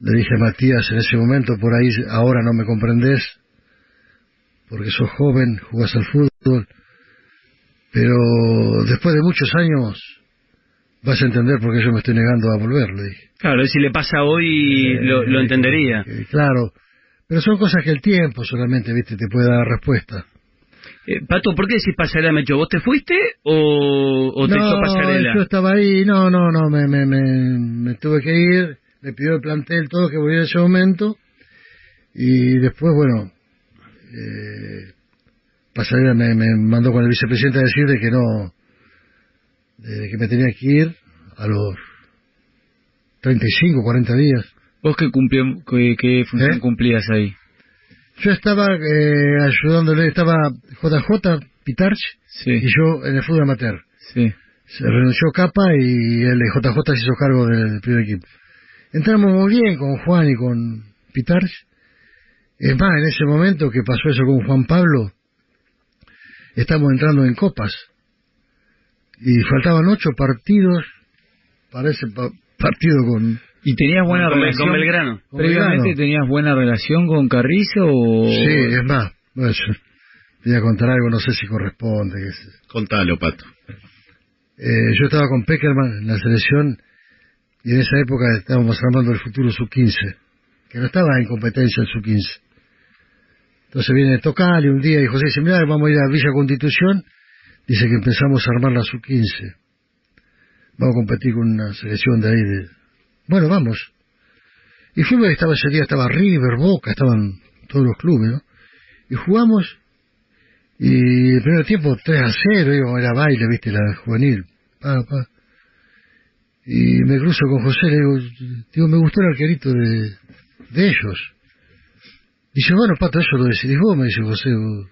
le dije a Matías en ese momento por ahí ahora no me comprendés porque sos joven jugás al fútbol pero después de muchos años vas a entender por qué yo me estoy negando a volver le dije Claro, si le pasa hoy lo, lo entendería. Eh, claro, pero son cosas que el tiempo solamente, viste, te puede dar respuesta. Eh, Pato, ¿por qué decís pasarela Mecho? ¿Vos te fuiste o, o te echó no, pasarela? yo estaba ahí, no, no, no, me, me, me, me tuve que ir, me pidió el plantel todo que volviera en ese momento, y después, bueno, eh, Pasarela me, me mandó con el vicepresidente a decir de que no, de que me tenía que ir a los 35, 40 días. ¿Vos qué, cumplí- qué, qué función ¿Eh? cumplías ahí? Yo estaba eh, ayudándole, estaba JJ Pitarch Sí, y yo en el fútbol amateur. sí. Se renunció Capa y el JJ se hizo cargo del primer equipo. Entramos muy bien con Juan y con Pitarch. Es más, en ese momento que pasó eso con Juan Pablo, estamos entrando en copas. Y faltaban ocho partidos para ese pa- partido con... ¿Y tenías buena Con- con relación? Belgrano. con ¿Previamente Belgrano. tenías buena relación con Carrizo o...? Sí, es más, bueno, yo te voy a contar algo, no sé si corresponde. Contalo, Pato. Eh, yo estaba con Peckerman en la selección y en esa época estábamos armando el futuro sub-15, que no estaba en competencia el sub-15. Entonces viene Tocali un día y José dice, mira, vamos a ir a Villa Constitución. Dice que empezamos a armar la sub-15. Vamos a competir con una selección de ahí. De... Bueno, vamos. Y fuimos, estaba ese día, estaba River, Boca, estaban todos los clubes, ¿no? Y jugamos y el primer tiempo 3 a 0, digo, era baile, viste, la juvenil. Pa, pa. Y me cruzo con José, le digo, digo, me gustó el arquerito de, de ellos. Dice, bueno, Pato, eso lo decidís vos, me dice José. vos.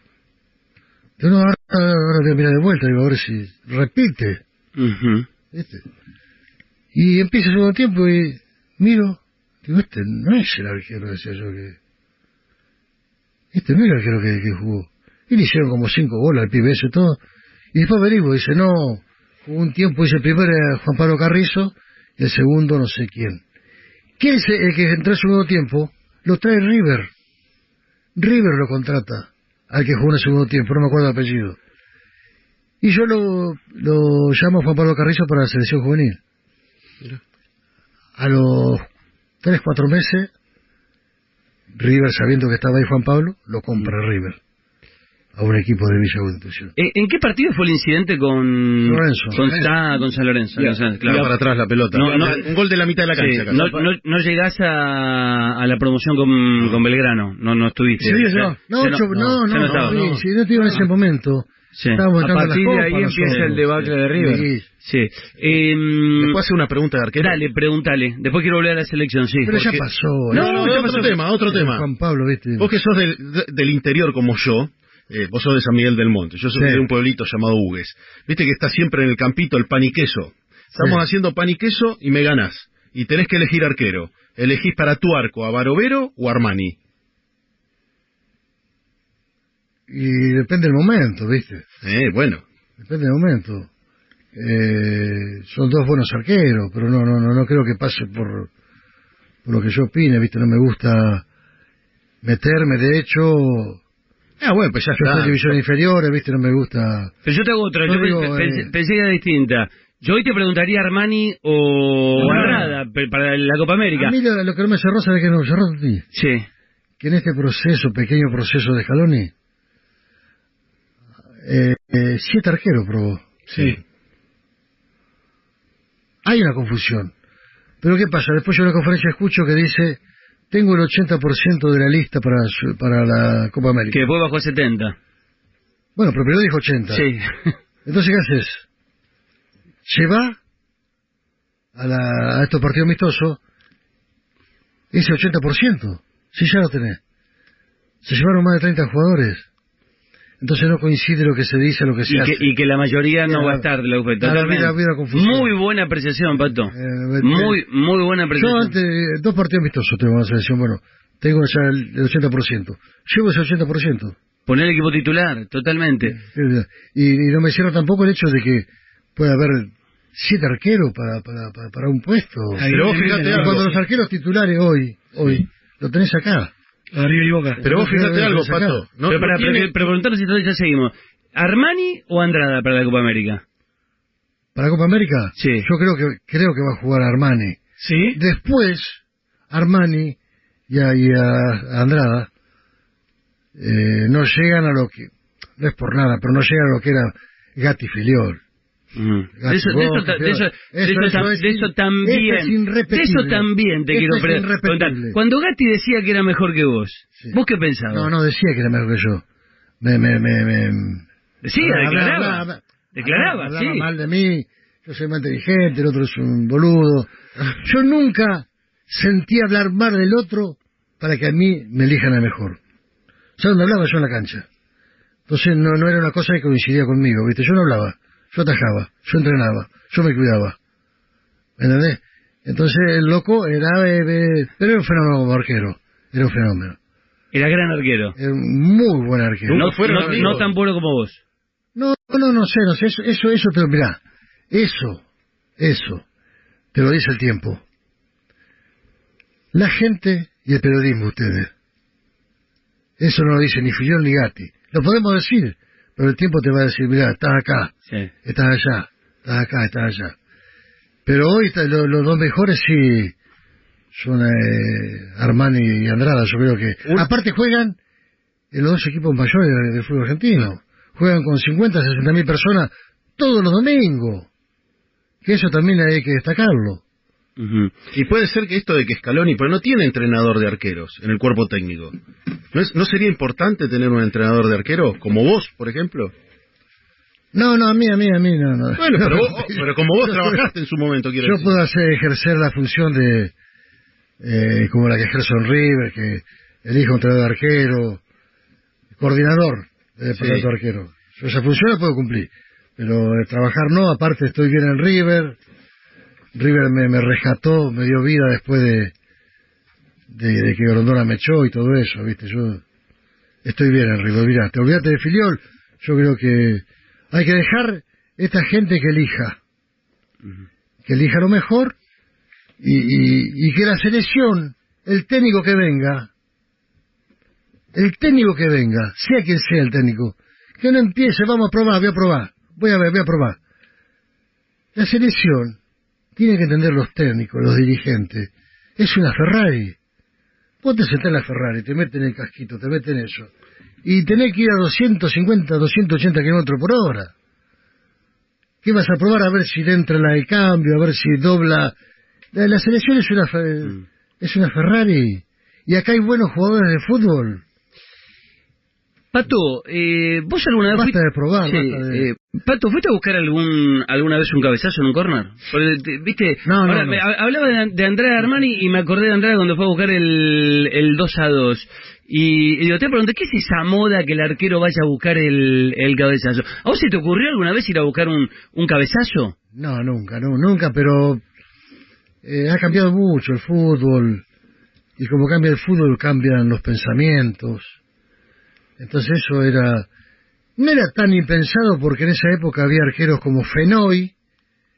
Digo, no, ahora, voy a mirar de vuelta, digo, a ver si repite. ¿viste? Y empieza el segundo tiempo y miro, digo, este no es el arquero, decía yo que... Este no es el arquero que, que jugó. Y le hicieron como cinco goles al pibe ese y todo. Y después averiguo, dice, no, jugó un tiempo, dice, el primero era Juan Pablo Carrizo y el segundo no sé quién. ¿Quién es el que entró en segundo tiempo? Lo trae River. River lo contrata al que jugó en el segundo tiempo, no me acuerdo el apellido. Y yo lo, lo llamo a Juan Pablo Carrizo para la selección juvenil. A los tres, cuatro meses, River, sabiendo que estaba ahí Juan Pablo, lo compra River. A un equipo de Villa Constitución. Eh, ¿En qué partido fue el incidente con Lorenzo. Con, ah, con San Lorenzo? Claro, San- claro, para atrás la pelota. No, no. un gol de la mitad de la Sí, cancha. casi. no, no, no llegás a, a la promoción con, con Belgrano, no no estuviste. Sí, Ya- sí, ya No, no, no, ya no, estaba. no, sí, si no te digo en ese momento. Sí. Estábamos A partir de ahí empieza el debacle de River. Sí. Sí. ¿Le puedo hacer una pregunta de arquero? dale, pregúntale. Después quiero volver a la selección, sí. Pero ya Porque- pasó. No, ¿eh? no, ya otro pasó. tema, otro tema. Juan Pablo, viste. Vos que sos del, de- del interior como yo, eh, vos sos de San Miguel del Monte, yo soy Sí. de un pueblito llamado Hugues. Viste que está siempre en el campito el pan y queso. Estamos Sí. haciendo pan y queso y me ganás. Y tenés que elegir arquero. ¿Elegís para tu arco a Barovero o Armani? Y depende del momento, viste. Eh, bueno. Depende del momento. Eh, son dos buenos arqueros, pero no, no, no, no creo que pase por, por lo que yo opine, viste. No me gusta meterme, de hecho, Ah, bueno, pues ya yo soy división inferior, viste, no me gusta. Pero yo te hago otra. Yo Yo digo, eh, pensé, que era distinta. Yo hoy te preguntaría Armani o No. Arrada para la Copa América. A mí lo, lo que no me cerró, ¿sabes qué no me cerró? Sí. Sí. que en este proceso, pequeño proceso de Scaloni, eh, eh, siete arqueros probó. Sí. Hay una confusión. Pero ¿qué pasa? Después yo en la conferencia escucho que dice, tengo el 80% de la lista para, su- para la Copa América. Que después bajó a 70. Bueno, pero primero dijo 80. Sí. Entonces, ¿qué haces? Se va a, la, a estos partidos amistosos ese 80%. Si ya lo tenés. Se llevaron más de 30 jugadores. Entonces no coincide lo que se dice lo que se y, hace. que, y que la mayoría no Mira, va a estar de la UP. ahora Totalmente. mira, mira confusión. Muy buena apreciación, Pato. Eh, muy, muy buena Yo apreciación. antes, dos partidos amistosos tengo en la selección, bueno, tengo ya el, el 80%. Llevo ese 80%. Poner el equipo titular, totalmente. Y, y no me cierro tampoco el hecho de que pueda haber siete arqueros para, para, para, para un puesto. Pero vos fíjate. Cuando los arqueros titulares hoy, hoy, lo tenés acá. River y Boca. Pero vos fíjate algo, Pato. No, pero, no para, tiene- pero, pero preguntarnos si ya seguimos. ¿Armani o Andrada para la Copa América? ¿Para Copa América? Sí. Yo creo que, creo que va a jugar Armani. Sí. Después, Armani y a, y a Andrada eh, no llegan a lo que, no es por nada, pero no llegan a lo que era Gatti Filiol. Mm. De eso, también, es de eso también te quiero es preguntar. Cuando Gatti decía que era mejor que vos, Sí. ¿vos qué pensabas? No, no decía que era mejor que yo. Me, me, me, me Decía, hablaba- declaraba. hablaba- declaraba, hablaba sí. mal de mí. Yo soy más inteligente, el otro es un boludo. Yo nunca sentí hablar mal del otro para que a mí me elijan a mejor. ¿Sabes dónde hablaba yo en la cancha? Entonces no, no era una cosa que coincidía conmigo, ¿viste? Yo no hablaba, yo atajaba, yo entrenaba, yo me cuidaba. ¿Me entendés? Entonces el loco era... eh, eh, pero era un fenómeno como arquero, era un fenómeno. Era gran arquero. Era un muy buen arquero. No, tan bueno como vos. No, no, no sé, no sé, eso, eso, eso te lo, mirá, eso, eso, te lo dice el tiempo. La gente y el periodismo, ustedes. Eso no lo dice ni Fillol ni Gatti. Lo podemos decir, pero el tiempo te va a decir, mirá, estás acá, Sí. estás allá, estás acá, estás allá. Pero hoy está- lo- los dos mejores sí son eh, Armani y Andrada, yo creo que... Aparte juegan en los dos equipos mayores del, del fútbol argentino. Juegan con 50, 60 mil personas todos los domingos. Que eso también hay que destacarlo. Y puede ser que esto de que Scaloni, pero no tiene entrenador de arqueros en el cuerpo técnico. ¿No, es- ¿No sería importante tener un entrenador de arquero, como vos, por ejemplo? No, no, a mí, a mí, a mí, no, no. Bueno, pero, <laughs> vos- pero como vos trabajaste en su momento, quiero Yo decir. puedo hacer ejercer la función de, eh, como la que ejerzo en River, que elijo un entrenador de arquero, coordinador de departamento de arquero. Yo esa función la puedo cumplir, pero de trabajar no, aparte estoy bien en River, River me, me rescató, me dio vida después de, de, de que Grondona me echó y todo eso, viste, yo estoy bien en River, mirá, te olvidaste de Filiol, yo creo que hay que dejar esta gente que elija, que elija lo mejor y, y, y que la selección, el técnico que venga, el técnico que venga, sea quien sea el técnico, que no empiece, vamos a probar, voy a probar, voy a ver, voy a probar. La selección tiene que entender los técnicos, los dirigentes, es una Ferrari. Vos te sentás en la Ferrari, te meten el casquito, te meten eso. Y tenés que ir a 250, 280 kilómetros por hora. ¿Qué vas a probar? A ver si le entra la de cambio, a ver si dobla. La, la selección es una, Mm. es una Ferrari. Y acá hay buenos jugadores de fútbol. Pato, eh, ¿vos alguna vez Basta fuiste... de probar, Sí, basta de- eh, Pato, ¿fuiste a buscar algún alguna vez un cabezazo en un corner? Porque, ¿Viste? No, no, Ahora, no. hablaba de, de Andrea Armani y me acordé de Andrea cuando fue a buscar el, el 2 a 2. Y, y digo, te pregunté, ¿qué es esa moda que el arquero vaya a buscar el, el cabezazo? ¿A vos se te ocurrió alguna vez ir a buscar un, un cabezazo? No, nunca, no, nunca, pero eh, ha cambiado mucho el fútbol. Y como cambia el fútbol, cambian los pensamientos. Entonces eso era... No era tan impensado porque en esa época había arqueros como Fenoy,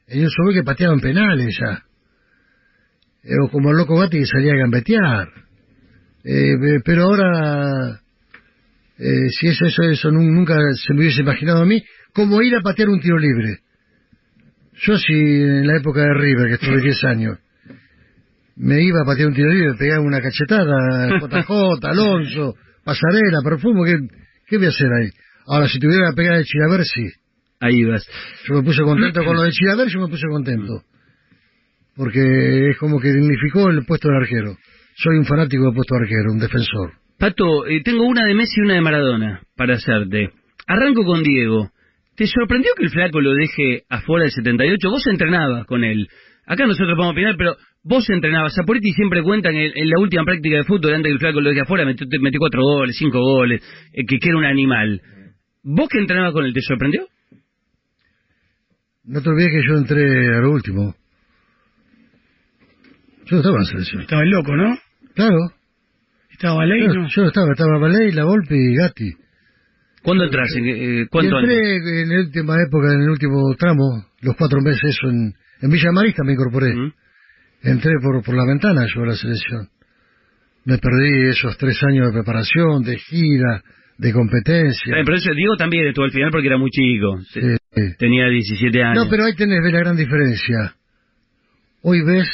en un que pateaban penales ya. Eh, o como el Loco Gatti que salía a gambetear. Eh, pero ahora, eh, si eso, eso, eso nun- nunca se me hubiese imaginado a mí, como ir a patear un tiro libre. Yo si en la época de River, que estuve <laughs> 10 años, me iba a patear un tiro libre, pegaba una cachetada, JJ, <laughs> Alonso, Pasarela, Perfumo, ¿qué, ¿qué voy a hacer ahí? Ahora, si tuviera que pegar el Chilaver, sí. Ahí vas. Yo me puse contento con lo de Chilaver, yo me puse contento. Porque es como que dignificó el puesto de arquero. Soy un fanático del puesto de arquero, un defensor. Pato, eh, tengo una de Messi y una de Maradona para hacerte. Arranco con Diego. ¿Te sorprendió que el flaco lo deje afuera del 78? Vos entrenabas con él. Acá nosotros podemos opinar, pero vos entrenabas. Zaporetti siempre cuenta en, en la última práctica de fútbol, antes que el flaco lo deje afuera, metió, metió cuatro goles, cinco goles, eh, que, que era un animal. ¿Vos que entrenabas con él, te sorprendió? No te olvides que yo entré a lo último. Yo no estaba en la selección. Estaba el loco, ¿no? Claro. Estaba Valey, Yo, ¿no? yo no estaba, estaba Valey, La Volpe y Gatti. ¿Cuándo entras? ¿En, qué- eh, ¿Cuánto antes? entré en la última época, en el último tramo, los cuatro meses eso en, en Villa Marista me incorporé. Entré por, por la ventana yo a la selección. Me perdí esos tres años de preparación, de gira, de competencia. Eh, pero eso, Diego también estuvo al final porque era muy chico. Sí, sí. Tenía 17 años. No, pero ahí tenés ves la gran diferencia. Hoy ves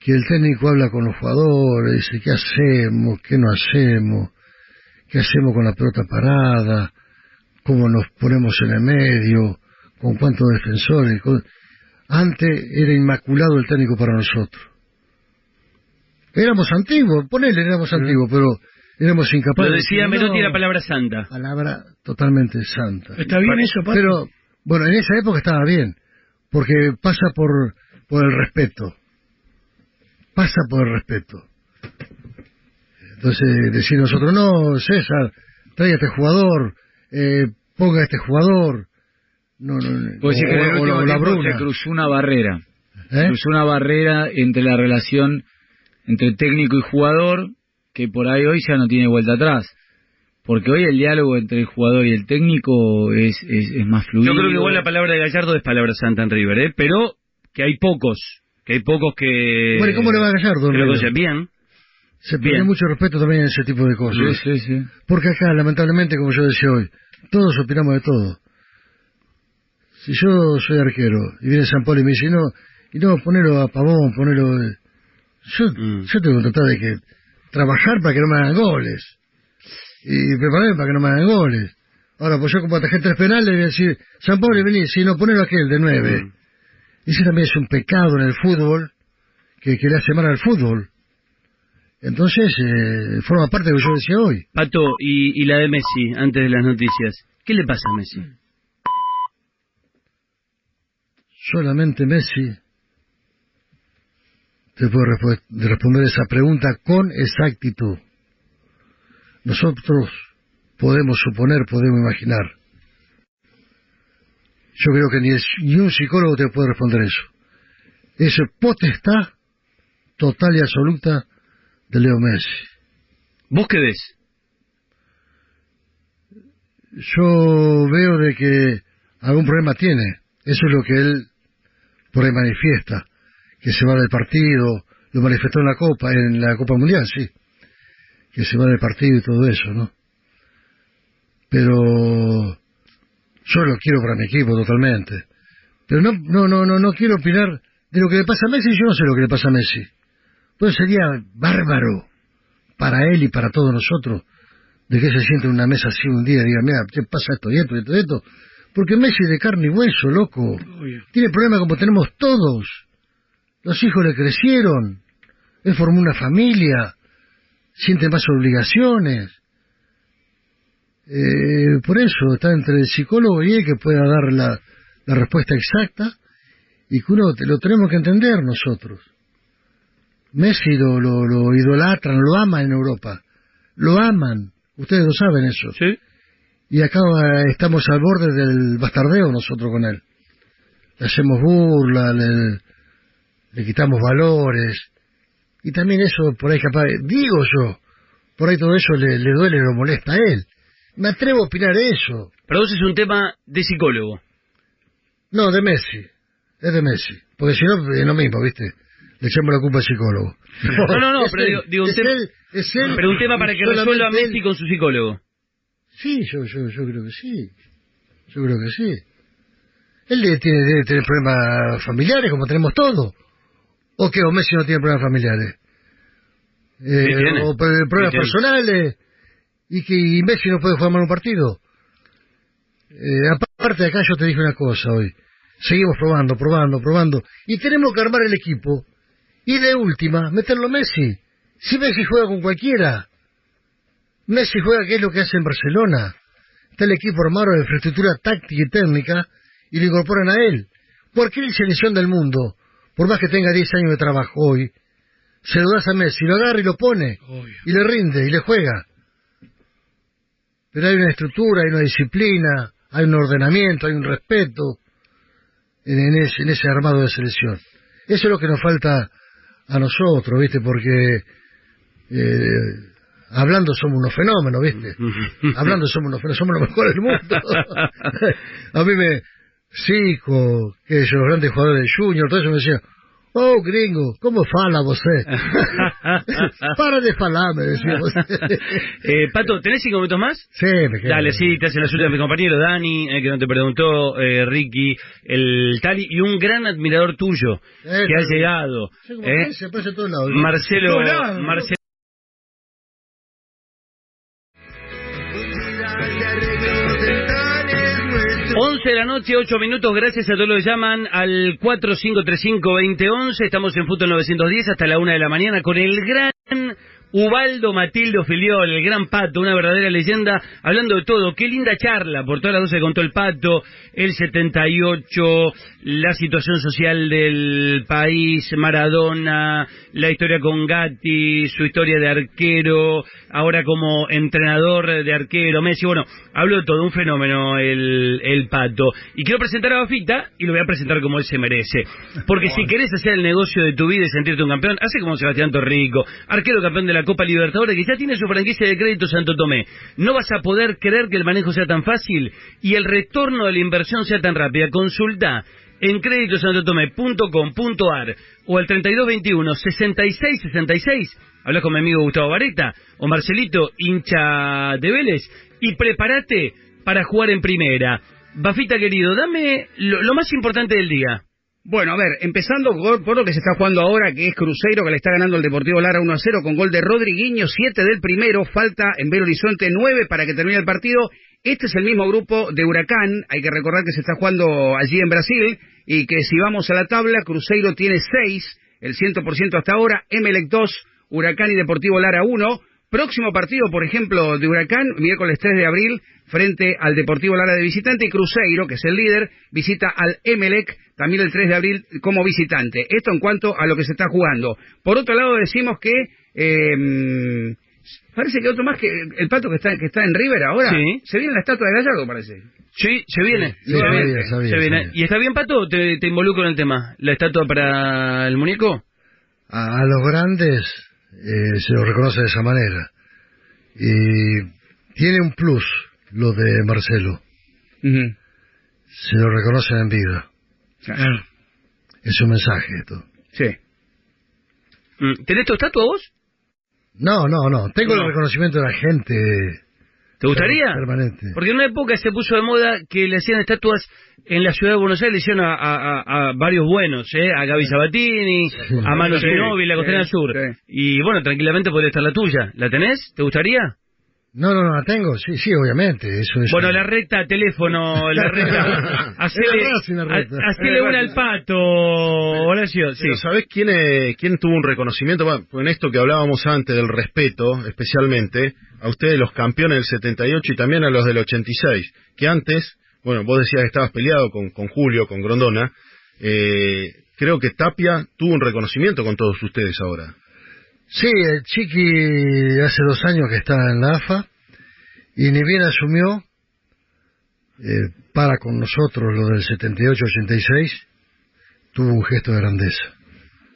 que el técnico habla con los jugadores, dice qué hacemos, qué no hacemos, qué hacemos con la pelota parada, cómo nos ponemos en el medio, con cuántos defensores. con- Antes era inmaculado el técnico para nosotros. Éramos antiguos, ponele, éramos antiguos, pero éramos incapaces. Lo de decía decir, Melotti no, la palabra santa. palabra totalmente santa. ¿Está bien eso, Pato? Pero, bueno, en esa época estaba bien, porque pasa por, por el respeto. Pasa por el respeto. Entonces, decir nosotros, no, César, traiga a este jugador, eh, ponga a este jugador. No, no, decir que en el o- o último la tiempo se cruzó una barrera. ¿Eh? Cruzó una barrera entre la relación entre técnico y jugador que por ahí hoy ya no tiene vuelta atrás. Porque hoy el diálogo entre el jugador y el técnico es, es, es más fluido. Yo creo que igual la palabra de Gallardo es palabra santa en River, ¿eh? Pero que hay pocos, que hay pocos que... Bueno, ¿y cómo le va a Gallardo, conocen bien. Se pierde Bien. mucho respeto también en ese tipo de cosas. Sí, sí, sí. Porque acá, lamentablemente, como yo decía hoy, todos opinamos de todo. Si yo soy arquero y viene San Pablo y me dice, no, y no, ponelo a Pavón, ponelo... eh", Yo, Mm. yo tengo que tratar de que trabajar para que no me hagan goles. Y prepararme para que no me hagan goles. Ahora, pues yo como atajé tres penales, le voy a decir, San Pablo, vení, si no, ponelo aquel de nueve. Mm. Ese también es un pecado en el fútbol, que, que le hace mal al fútbol. Entonces, eh, forma parte de lo que yo decía hoy. Pato, y, y la de Messi, antes de las noticias. ¿Qué le pasa a Messi? Solamente Messi te puede respo- de responder esa pregunta con exactitud. Nosotros podemos suponer, podemos imaginar. Yo creo que ni, es- ni un psicólogo te puede responder eso. Eso es potestad total y absoluta de Leo Messi. ¿Vos qué ves? yo veo de que algún problema tiene. Eso es lo que él por ahí manifiesta, que se va del partido, lo manifestó en la Copa, en la Copa Mundial, sí, que se va del partido y todo eso, ¿no? Pero yo lo quiero para mi equipo totalmente. Pero no, no, no, no, no quiero opinar de lo que le pasa a Messi, yo no sé lo que le pasa a Messi. Pues sería bárbaro para él y para todos nosotros de que se siente en una mesa así un día y diga, mira, ¿qué pasa esto y esto y esto y esto? Porque Messi es de carne y hueso, loco. Obvio. Tiene problemas como tenemos todos. Los hijos le crecieron. Él formó una familia. Siente más obligaciones. Eh, por eso está entre el psicólogo y él que pueda dar la, la respuesta exacta y que uno lo tenemos que entender nosotros. Messi lo, lo, lo idolatran, lo aman en Europa. Lo aman. Ustedes lo saben eso. ¿Sí? Y acá eh, estamos al borde del bastardeo nosotros con él. Le hacemos burla, le, le quitamos valores. Y también eso, por ahí capaz, digo yo, por ahí todo eso le, le duele, lo molesta a él. Me atrevo a opinar eso. Para vos es un tema de psicólogo. No, de Messi. Es de Messi. Porque si no, es lo mismo, ¿viste? Le echamos la culpa al psicólogo. No, no, no, Es pero él, digo, digo, un es tema- él, es él. Pero un tema para que resuelva. Messi con su psicólogo. Sí, yo, yo, yo creo que sí. Yo creo que sí. Él debe, tiene, debe tener problemas familiares como tenemos todos. ¿O qué? ¿O Messi no tiene problemas familiares? Eh, Sí tiene. ¿O pre- problemas Sí personales? ¿Y que y Messi no puede jugar mal un partido? Eh, aparte de acá yo te dije una cosa hoy. Seguimos probando, probando, probando. Y tenemos que armar el equipo. Y de última, meterlo a Messi. Si Messi juega con cualquiera. Messi juega, que es lo que hace en Barcelona. Está el equipo armado de infraestructura táctica y técnica y lo incorporan a él. Cualquier selección del mundo, por más que tenga 10 años de trabajo hoy, se lo das a Messi, lo agarra y lo pone, Obvio. y le rinde, y le juega. Pero hay una estructura, hay una disciplina, hay un ordenamiento, hay un respeto en, en ese, en ese armado de selección. Eso es lo que nos falta a nosotros, ¿viste? Porque eh, hablando somos unos fenómenos, ¿viste? <laughs> hablando somos unos fenómenos, somos los mejores del mundo. <laughs> a mí me... Zico, que ellos, los grandes jugadores de Junior, todo eso me decía, oh, gringo, ¿cómo fala vosé? <laughs> Para de falar, me decía vos. eh, Pato, ¿tenés cinco minutos más? sí, me quedo. Dale, sí, te hacen las últimas mi compañero Dani, eh, que no te preguntó, eh, Ricky, el Tali, y un gran admirador tuyo, Eh, que ha llegado. Eh, lados. Marcelo, Todos lados, ¿no? Marcelo. Once de la noche, ocho minutos, gracias a todos los que llaman al 4535-2011, estamos en Fútbol 910 hasta la una de la mañana con el gran Ubaldo Matildo Filiol, el gran Pato, una verdadera leyenda, hablando de todo, qué linda charla, por todas las se contó el Pato, el 78, la situación social del país, Maradona, la historia con Gatti, su historia de arquero, ahora como entrenador de arquero, Messi, bueno, hablo de todo, un fenómeno el, el Pato. Y quiero presentar a Bafita y lo voy a presentar como él se merece. Porque si querés hacer el negocio de tu vida y sentirte un campeón, hace como Sebastián Torrico, arquero campeón de la Copa Libertadores, que ya tiene su franquicia de crédito Santo Tomé. No vas a poder creer que el manejo sea tan fácil y el retorno de la inversión sea tan rápida. Consulta en créditosantotomé.com.ar o al 3221 6666 Hablas con mi amigo Gustavo Vareta o Marcelito, hincha de Vélez, y prepárate para jugar en primera. Bafita querido, dame lo más importante del día. Bueno, a ver, empezando por, lo que se está jugando ahora, que es Cruzeiro, que le está ganando el Deportivo Lara 1 a 0 con gol de Rodriguinho, 7 del primero, falta en Belo Horizonte 9 para que termine el partido. Este es el mismo grupo de Huracán, hay que recordar que se está jugando allí en Brasil, y que si vamos a la tabla, Cruzeiro tiene 6, el 100% hasta ahora, Emelec 2, Huracán y Deportivo Lara 1. Próximo partido, por ejemplo, de Huracán, miércoles 3 de abril, frente al Deportivo Lara de visitante, y Cruzeiro, que es el líder, visita al Emelec, también el 3 de abril, como visitante. Esto en cuanto a lo que se está jugando. Por otro lado, decimos que... eh, parece que otro más que el pato que está, que está en River ahora. Sí. Se viene la estatua de Gallardo, parece. Sí, se viene. Sí, sabía, sabía, se viene. sabía. ¿Y está bien, Pato? ¿Te, te involucro en el tema? ¿La estatua para el muñeco? A, a los grandes eh, se los reconoce de esa manera. Y tiene un plus lo de Marcelo. Se lo reconocen en vida. Claro. Es un mensaje esto. Sí. Mm, ¿Tenés tu estatua vos? No, no, no. Tengo No. el reconocimiento de la gente ¿Te gustaría? Permanente. Porque en una época se puso de moda que le hacían estatuas en la ciudad de Buenos Aires, le hicieron a, a- a- varios buenos, ¿eh? A Gaby Sabatini, a Manu Sí, Ginóbili, la Costanera sí, Sur. sí. Y bueno, tranquilamente podría estar la tuya. ¿La tenés? ¿Te gustaría? No, no, no la tengo. Sí, sí, obviamente. Eso es. Bueno, la recta, teléfono, la <laughs> recta. Hacele, recta. ha- hacele una al pato, Horacio. Sí. Pero ¿sabés quién, eh, quién tuvo un reconocimiento? Bueno, en esto que hablábamos antes del respeto, especialmente, a ustedes los campeones del 78 y también a los del 86, que antes, bueno, vos decías que estabas peleado con, con Julio, con Grondona, eh, creo que Tapia tuvo un reconocimiento con todos ustedes ahora. Sí, el Chiqui hace dos años que está en la AFA y ni bien asumió, eh, para con nosotros lo del 78-86, tuvo un gesto de grandeza.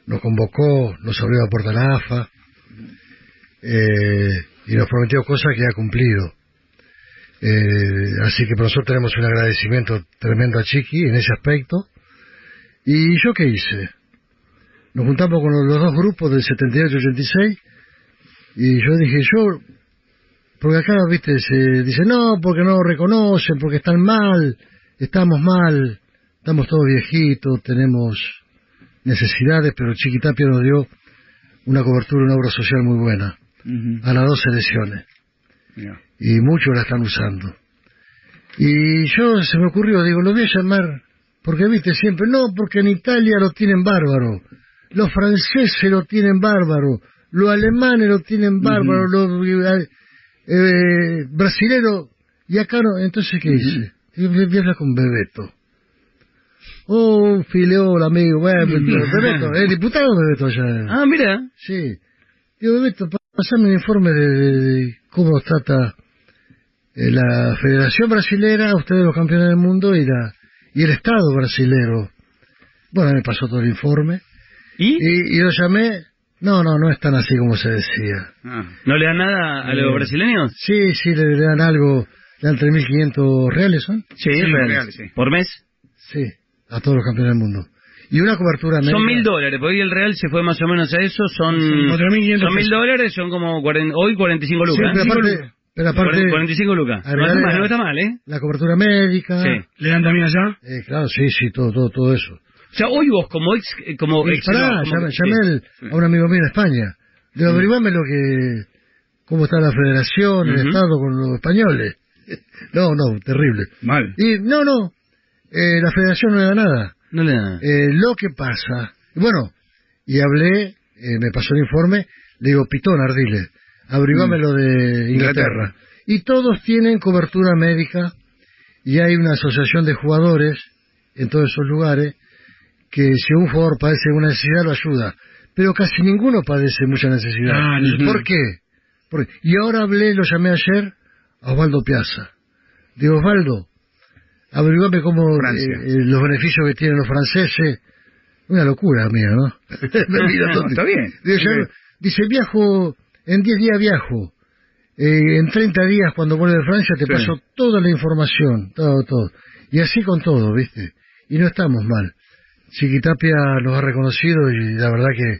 Nos convocó, nos abrió la puerta a la AFA eh, y nos prometió cosas que ha cumplido. Eh, así que por nosotros tenemos un agradecimiento tremendo a Chiqui en ese aspecto. ¿Y yo qué hice? Nos juntamos con los, los dos grupos del 78-86 y yo dije, yo, porque acá, viste, se dice, no, porque no lo reconocen, porque están mal, estamos mal, estamos todos viejitos, tenemos necesidades, pero Chiquitapia nos dio una cobertura, una obra social muy buena a las dos selecciones. Y muchos la están usando. Y yo se me ocurrió, digo, lo voy a llamar, porque viste siempre, no, porque en Italia lo tienen bárbaro, los franceses lo tienen bárbaro, los alemanes lo tienen bárbaro, los eh, eh, brasileros, y acá no, entonces ¿qué a hablar con Bebeto. Oh, fileol, amigo, bueno, Bebeto, el diputado Bebeto allá. Ah, mira. Sí. Digo, Bebeto, pa- pasame un informe de, de cómo nos trata eh, la Federación Brasilera, ustedes los campeones del mundo, y la y el Estado brasilero. Bueno, me pasó todo el informe. ¿Y? Y, y lo llamé. No, no, no es tan así como se decía. Ah. ¿No le dan nada a los Eh, brasileños? Sí, sí, le, le dan algo. Le dan 3.500 reales, ¿son? Sí, Sí, real. real, sí. ¿Por mes? Sí, a todos los campeones del mundo. Y una cobertura médica. Son mil dólares, porque hoy el real se fue más o menos a eso, son... Son 4.500 Son mil dólares, son como hoy 45 Sí, lucas. pero aparte, pero aparte Cuaren- 45 lucas. No agregarle está mal, la- no está mal, ¿eh? la cobertura médica. Sí. ¿Le dan también allá? Eh, claro, sí, sí, todo, todo, todo eso. O sea, hoy vos como ex... eh, Como Y ex pará, no, como- llamé, a un amigo mío en España. Le digo, averiguame lo que, cómo está la federación, el. Estado con los españoles. <laughs> No, no, terrible. Mal. Y no, no, eh, la federación no le da nada. No le dan. Eh, lo que pasa, bueno, y hablé, eh, me pasó el informe, le digo, Pitón, Ardile, averiguame lo de Inglaterra. Inglaterra. Y todos tienen cobertura médica y hay una asociación de jugadores en todos esos lugares que si un jugador padece una necesidad lo ayuda, pero casi ninguno padece mucha necesidad. Ah. ¿Por qué? Porque- y ahora hablé, lo llamé ayer, a Osvaldo Piazza. Digo, Osvaldo, averiguame cómo eh, eh, los beneficios que tienen los franceses. Una locura mía, ¿no? <laughs> Mira está bien. <laughs> Digo, dice, viajo, en 10 días viajo. Eh, en 30 días cuando vuelve de Francia te Sí. paso toda la información, todo, todo. Y así con todo, ¿viste? Y no estamos mal. Chiquitapia nos ha reconocido y la verdad que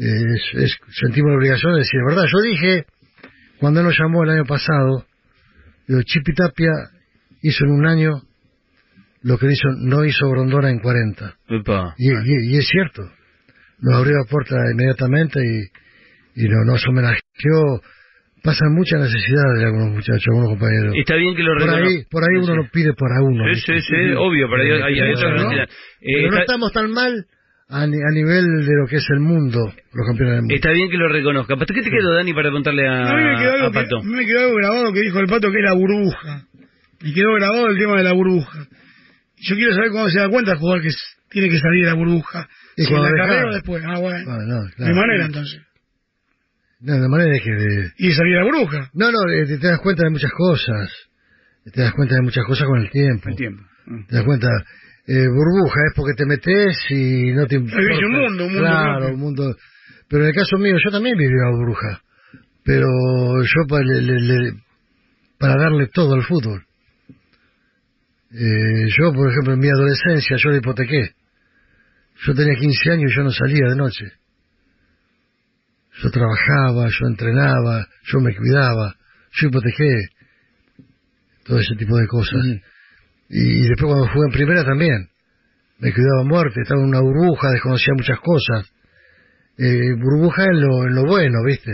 eh, es- es- sentimos la obligación de decir, ¿verdad? Yo dije, cuando él nos llamó el año pasado, digo, Chipitapia hizo en un año lo que hizo, no hizo Grondona en 40. Epa. Y, y- y es cierto. Nos abrió la puerta inmediatamente y, y no, nos homenajeó. Pasan muchas necesidades de algunos muchachos, algunos compañeros. Está bien que lo Por ahí, por ahí uno Sí. lo pide para uno. Sí, sí, sí, obvio, pero hay, hay, hay otra ¿no? Eh, Pero no está, estamos tan mal a, ni- a nivel de lo que es el mundo, los campeones del mundo. está bien que lo reconozca. ¿Pero ¿Qué te quedó, Dani, para preguntarle a, mí me quedó, a algo que, Pato? me quedó algo grabado que dijo el pato que es la burbuja. Me quedó grabado el tema de la burbuja. Yo quiero saber cuándo se da cuenta el jugador que tiene que salir de la burbuja. Y si en la carrera o después. Ah, bueno. Ah, no, manera entonces. No, de manera de que... de- Y salir de la burbuja. No, no, eh, te, das cuenta de muchas cosas. Te das cuenta de muchas cosas con el tiempo. El tiempo. Ah. Te das cuenta, eh, burbuja es porque te metes y no te importa. un mundo, un mundo Claro, propio. un mundo. Pero en el caso mío, yo también viví una burbuja. Pero yo para, le- le- le- para darle todo al fútbol. Eh, yo, por ejemplo, en mi adolescencia, yo la hipotequé. Yo tenía 15 años y yo no salía de noche. Yo trabajaba, yo entrenaba, yo me cuidaba, yo hipotequé todo ese tipo de cosas. Y después cuando jugué en primera también, me cuidaba a muerte, estaba en una burbuja, desconocía muchas cosas. Eh, burbuja en lo, en lo bueno, ¿viste?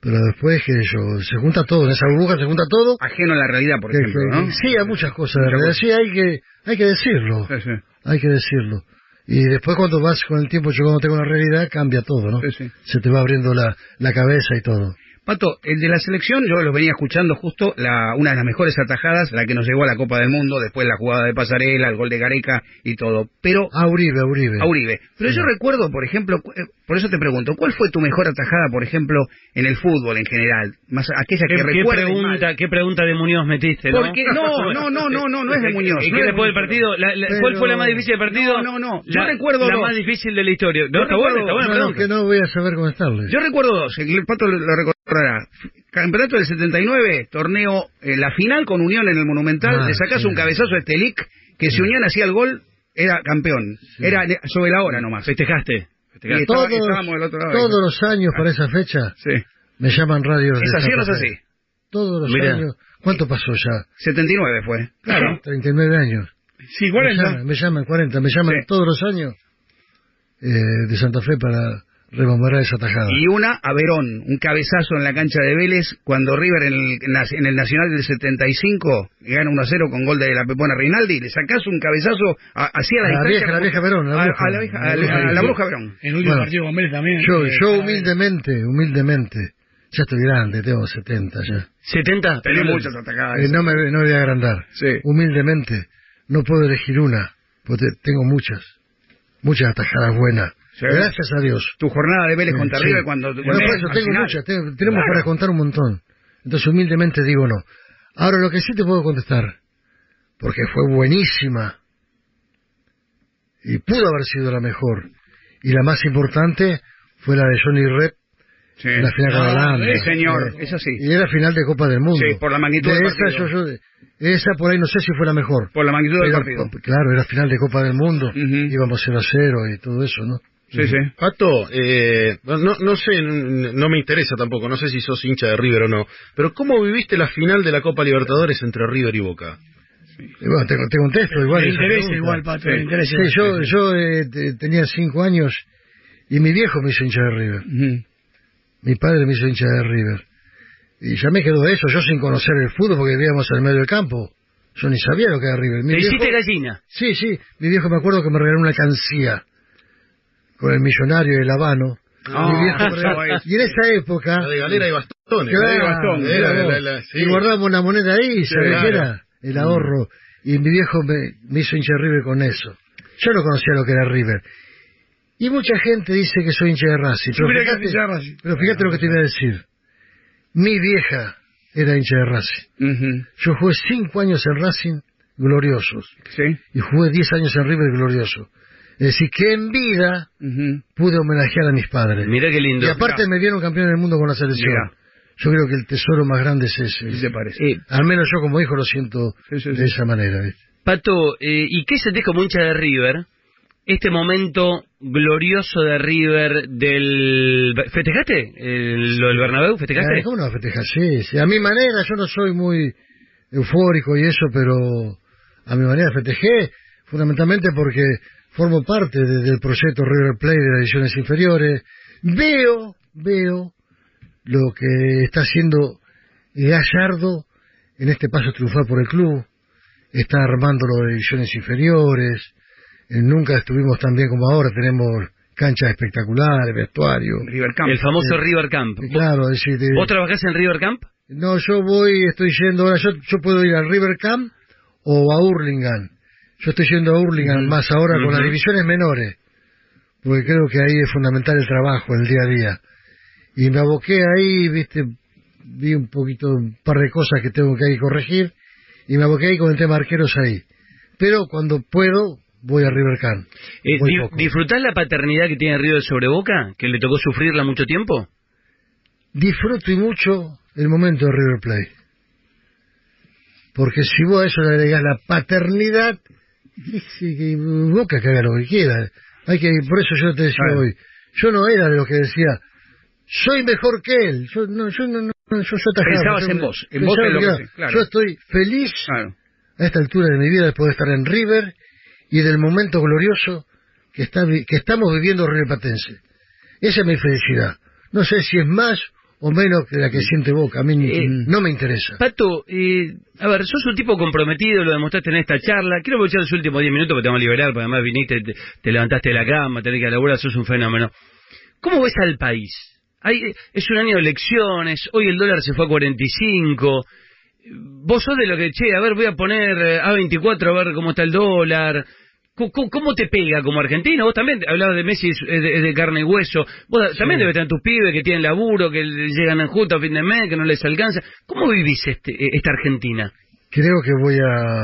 Pero después que yo, se junta todo, en esa burbuja se junta todo. Ajeno a la realidad, por que- ejemplo, que- ¿no? Sí, hay muchas cosas de realidad, sí, hay que, hay que decirlo, Sí, sí. hay que decirlo. Y después cuando vas con el tiempo llegando con la realidad, cambia todo, ¿no? Sí, sí. Se te va abriendo la, la cabeza y todo. Pato, el de la selección, yo lo venía escuchando justo, la, una de las mejores atajadas, la que nos llevó a la Copa del Mundo, después la jugada de Pasarela, el gol de Gareca y todo. Pero, A Uribe, a Uribe. a Uribe. Pero Sí. yo recuerdo, por ejemplo, eh, por eso te pregunto, ¿cuál fue tu mejor atajada, por ejemplo, en el fútbol en general? Más aquella ¿Qué, que qué recuerdes pregunta, mal. qué pregunta de Muñoz metiste, no? Porque, no, <laughs> no, no, no, no, no es de Muñoz. ¿Y no qué es de después del partido? La- la- ¿Cuál fue la más difícil del partido? No, no, no. Yo La, recuerdo la dos. más difícil de la historia. No, Yo está bueno, recuerdo- está bueno, No, perdón. no, que no voy a saber contestarle. Yo recuerdo dos, el Pato lo, lo Campeonato del 79, torneo, eh, la final con Unión en el Monumental, Ah, le sacas sí. un cabezazo a Estelic, que si Unión hacía el gol, era campeón. Era sobre la hora nomás. Festejaste. Y Festejaste. estaba- todos, lado. todos los años para esa fecha me llaman radios de ¿Es así o es así? Todos los Mirá. años. ¿Cuánto pasó ya? 79 fue. Claro. 39 años. Sí, Me 40. llaman, me llaman 40, me llaman todos los años eh, de Santa Fe para rememorar esa tajada. Y una a Verón, un cabezazo en la cancha de Vélez, cuando River en el, en el Nacional del 75 gana 1 a 0 con gol de la Pepona Rinaldi, le sacás un cabezazo hacia la, A la distancia vieja, la vieja Verón, la a, bruja. a la vieja- a la- bruja, a la sí. bruja Verón. El último Bueno, partido con Vélez también. Yo, eh, yo humildemente, humildemente, ya estoy grande, tengo 70 ya. 70. Tenés muchas atacadas. Eh, no, me, no me voy a agrandar. Sí. Humildemente, no puedo elegir una, porque tengo muchas, muchas atajadas buenas. Sí. Gracias a Dios. Tu jornada de Vélez contra Sí. River cuando... No, cuando- por eso tengo final. muchas, tengo- tenemos Claro. para contar un montón. Entonces humildemente digo no. Ahora lo que sí te puedo contestar, porque fue buenísima y pudo haber sido la mejor, y la más importante fue la de Johnny Rep Sí. en la final con Ah, Holanda. Sí, señor, Eh, eso sí. Y era final de Copa del Mundo. Sí, por la magnitud de del esa, yo, yo- esa por ahí no sé si fue la mejor. Por la magnitud del Era- partido. Claro, era final de Copa del Mundo. Ujú. Íbamos 0 a 0 y todo eso, ¿no? Sí, sí. Pato, eh, no, no sé, no me interesa tampoco, no sé si sos hincha de River o no, pero ¿cómo viviste la final de la Copa Libertadores entre River y Boca? Y bueno, te, te contesto igual. Me esa interesa igual, Pato, Sí. me interesa. Sí, yo, yo eh, te- tenía cinco años y mi viejo me hizo hincha de River. Mi padre me hizo hincha de River. Y ya me quedó eso, yo sin conocer el fútbol porque vivíamos en el medio del campo. Yo ni sabía lo que era River. Mi Te hiciste gallina. Sí, sí, mi viejo me acuerdo que me regaló una cancía con el millonario el habano. Ah, y en esa época... La de galera y bastones. Claro, de bastón, Era claro. la- la- sí. Y guardábamos una moneda ahí, ¿sabes qué era? El ahorro. Y mi viejo me, me hizo hincha de River con eso. Yo no conocía lo que era River. Y mucha gente dice que soy hincha de Racing. Pero fíjate, era hincha de Racing. pero fíjate lo que te voy a decir. Mi vieja era hincha de Racing. Yo jugué cinco años en Racing gloriosos. Sí. Y jugué diez años en River glorioso. Es decir, que en vida pude homenajear a mis padres. Mira qué lindo. Y aparte me vieron campeón del mundo con la selección. Mirá. Yo creo que el tesoro más grande es ese. ¿Qué te parece? Eh, Al menos yo como hijo lo siento Sí, sí, de esa manera. Pato, eh, ¿y qué sentís como hincha de River? Este momento glorioso de River del... ¿Festejaste el- lo del Bernabéu? ¿Festejaste? ¿Cómo no festejar? Sí, sí. A mi manera, yo no soy muy eufórico y eso, pero a mi manera festejé, fundamentalmente porque formo parte de- del proyecto River Play de las ediciones inferiores. Veo, veo lo que está haciendo Gallardo en este paso triunfal por el club. Está armando las ediciones inferiores. Eh, nunca estuvimos tan bien como ahora. Tenemos canchas espectaculares, vestuario. River Camp. El famoso Eh, River Camp. Claro, es decir, de- ¿Vos trabajás en River Camp? no, yo voy, estoy yendo ahora, yo, yo puedo ir al River Camp o a Hurlingham. Yo estoy yendo a Hurlingham más ahora con las divisiones menores, porque creo que ahí es fundamental el trabajo, el día a día. Y me aboqué ahí, viste, vi un poquito, un par de cosas que tengo que ahí corregir, y me aboqué ahí con el tema arqueros ahí. Pero cuando puedo, voy a River Camp. Eh, di-. ¿Disfrutás la paternidad que tiene River sobre Boca? ¿Que le tocó sufrirla mucho tiempo? disfruto y mucho el momento de River Plate. Porque si vos a eso le agregás la paternidad, sí, que Boca que haga lo que quiera. Hay que, por eso yo te decía Claro. hoy, yo no era de los que decía, soy mejor que él. Yo no, yo no, no, yo, yo Pensabas yo- en vos, en vos lo que claro. Yo estoy feliz Claro. a esta altura de mi vida de poder estar en River y del momento glorioso que, está, que estamos viviendo River Platense. Esa es mi felicidad. No sé si es más o menos que la que siente Boca. A mí Eh, no me interesa. Pato, eh, a ver, sos un tipo comprometido, lo demostraste en esta charla. Quiero aprovechar los últimos 10 minutos porque te vamos a liberar, porque además viniste, te, te levantaste de la cama, tenés que a laburar, sos un fenómeno. ¿Cómo ves al país? Hay, es un año de elecciones, hoy el dólar se fue a 45. Vos sos de lo que, che, a ver, voy a poner eh, A24 a ver cómo está el dólar. ¿Cómo, cómo- te pega como argentino? Vos también hablabas de Messi, es de, carne y hueso. Vos también debes tener tus pibes que tienen laburo, que llegan en justo a fin de mes, que no les alcanza. ¿Cómo vivís este, esta Argentina? Creo que voy a,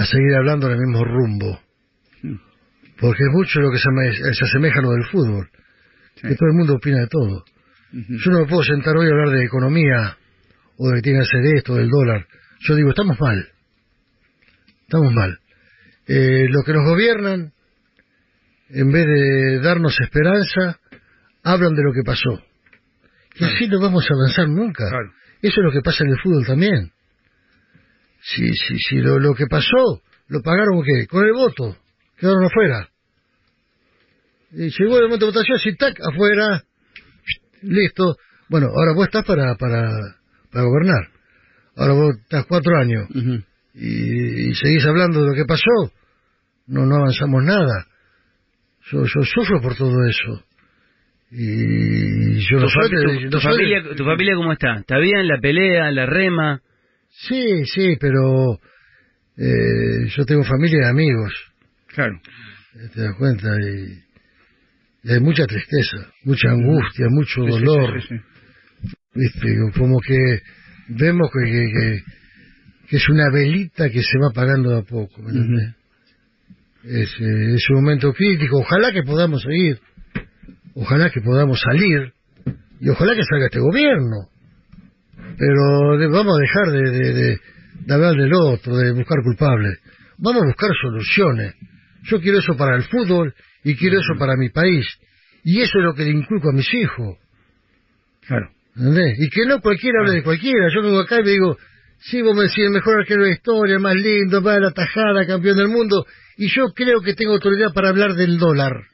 a seguir hablando en el mismo rumbo. Porque es mucho lo que se, se asemeja a lo del fútbol. Que todo el mundo opina de todo. Yo no me puedo sentar hoy a hablar de economía o de que tiene que hacer esto, del dólar. Yo digo, estamos mal. Estamos mal. Eh, los que nos gobiernan, en vez de darnos esperanza, hablan de lo que pasó. Y así no vamos a avanzar nunca. Eso es lo que pasa en el fútbol también. Si, si, si lo, lo que pasó, lo pagaron ¿qué? Con el voto. Quedaron afuera. Y llegó el momento de votación, si tac, afuera. Listo. Bueno, ahora vos estás para, para, para gobernar. Ahora vos estás cuatro años y, y seguís hablando de lo que pasó. No, no avanzamos nada. Yo, yo sufro por todo eso. Y yo no ¿Tu, soy tu- tu soy de- familia, ¿Tu familia cómo está? ¿Está bien? ¿La pelea? ¿La rema? Sí, sí, pero eh, yo tengo familia y amigos, Claro. eh, te das cuenta, y, y hay mucha tristeza, mucha angustia, mucho dolor, sí, sí, sí. ¿viste? Como que vemos que, que, que- que es una velita que se va apagando de a poco, eh, es un momento crítico, ojalá que podamos seguir, ojalá que podamos salir, y ojalá que salga este gobierno, pero de- vamos a dejar de, de- de- de hablar del otro, de buscar culpables, vamos a buscar soluciones, yo quiero eso para el fútbol y quiero eso para mi país, y eso es lo que le inculco a mis hijos, Claro. ¿entendés? Y que no cualquiera hable de cualquiera, yo vengo acá y me digo, sí, vos me decís el mejor arquero de la historia, más lindo, va a la tajada, campeón del mundo, y yo creo que tengo autoridad para hablar del dólar.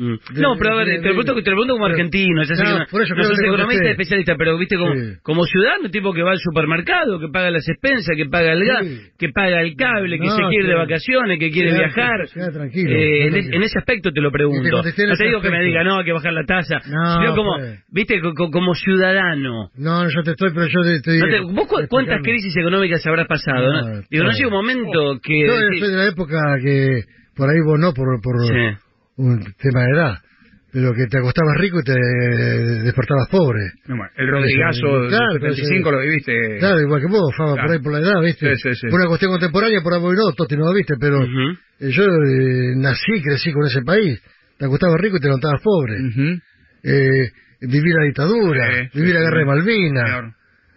Mm. No, pero a ver, te lo pregunto, te lo pregunto como pero- argentino, ya sé No, que no, no sos economista contesté. especialista, pero viste como, Sí. como ciudadano, tipo que va al supermercado, que paga las expensas, que paga el gas, Sí. que paga el cable, que No, se quiere ir de vacaciones, que quiere viajar. sí, tranquilo, Eh, en, ese aspecto te lo Y pregunto. No te digo que me diga, no, hay que bajar la tasa, No, como, pues. viste, co- co- como ciudadano. No, no, yo te estoy, pero yo te, te te- ¿Vos cu- cuántas crisis económicas habrás pasado? Digo, no claro. llega un momento que... Yo soy de la época que, por ahí vos no, por, por Sí. Un tema de edad, pero que te acostabas rico y te despertabas pobre. El Rodrigazo Claro, del pero 75 sí. lo viviste. Claro, igual que vos, Faba, Claro. por ahí por la edad, ¿viste? Sí, sí, sí. Por una cuestión contemporánea, por ahí no, Toti no lo viste, pero eh, yo eh, nací, crecí con ese país. Te acostabas rico y te levantabas pobre. Ujú. Eh, vivir la dictadura, sí, la guerra de. Malvinas. Claro.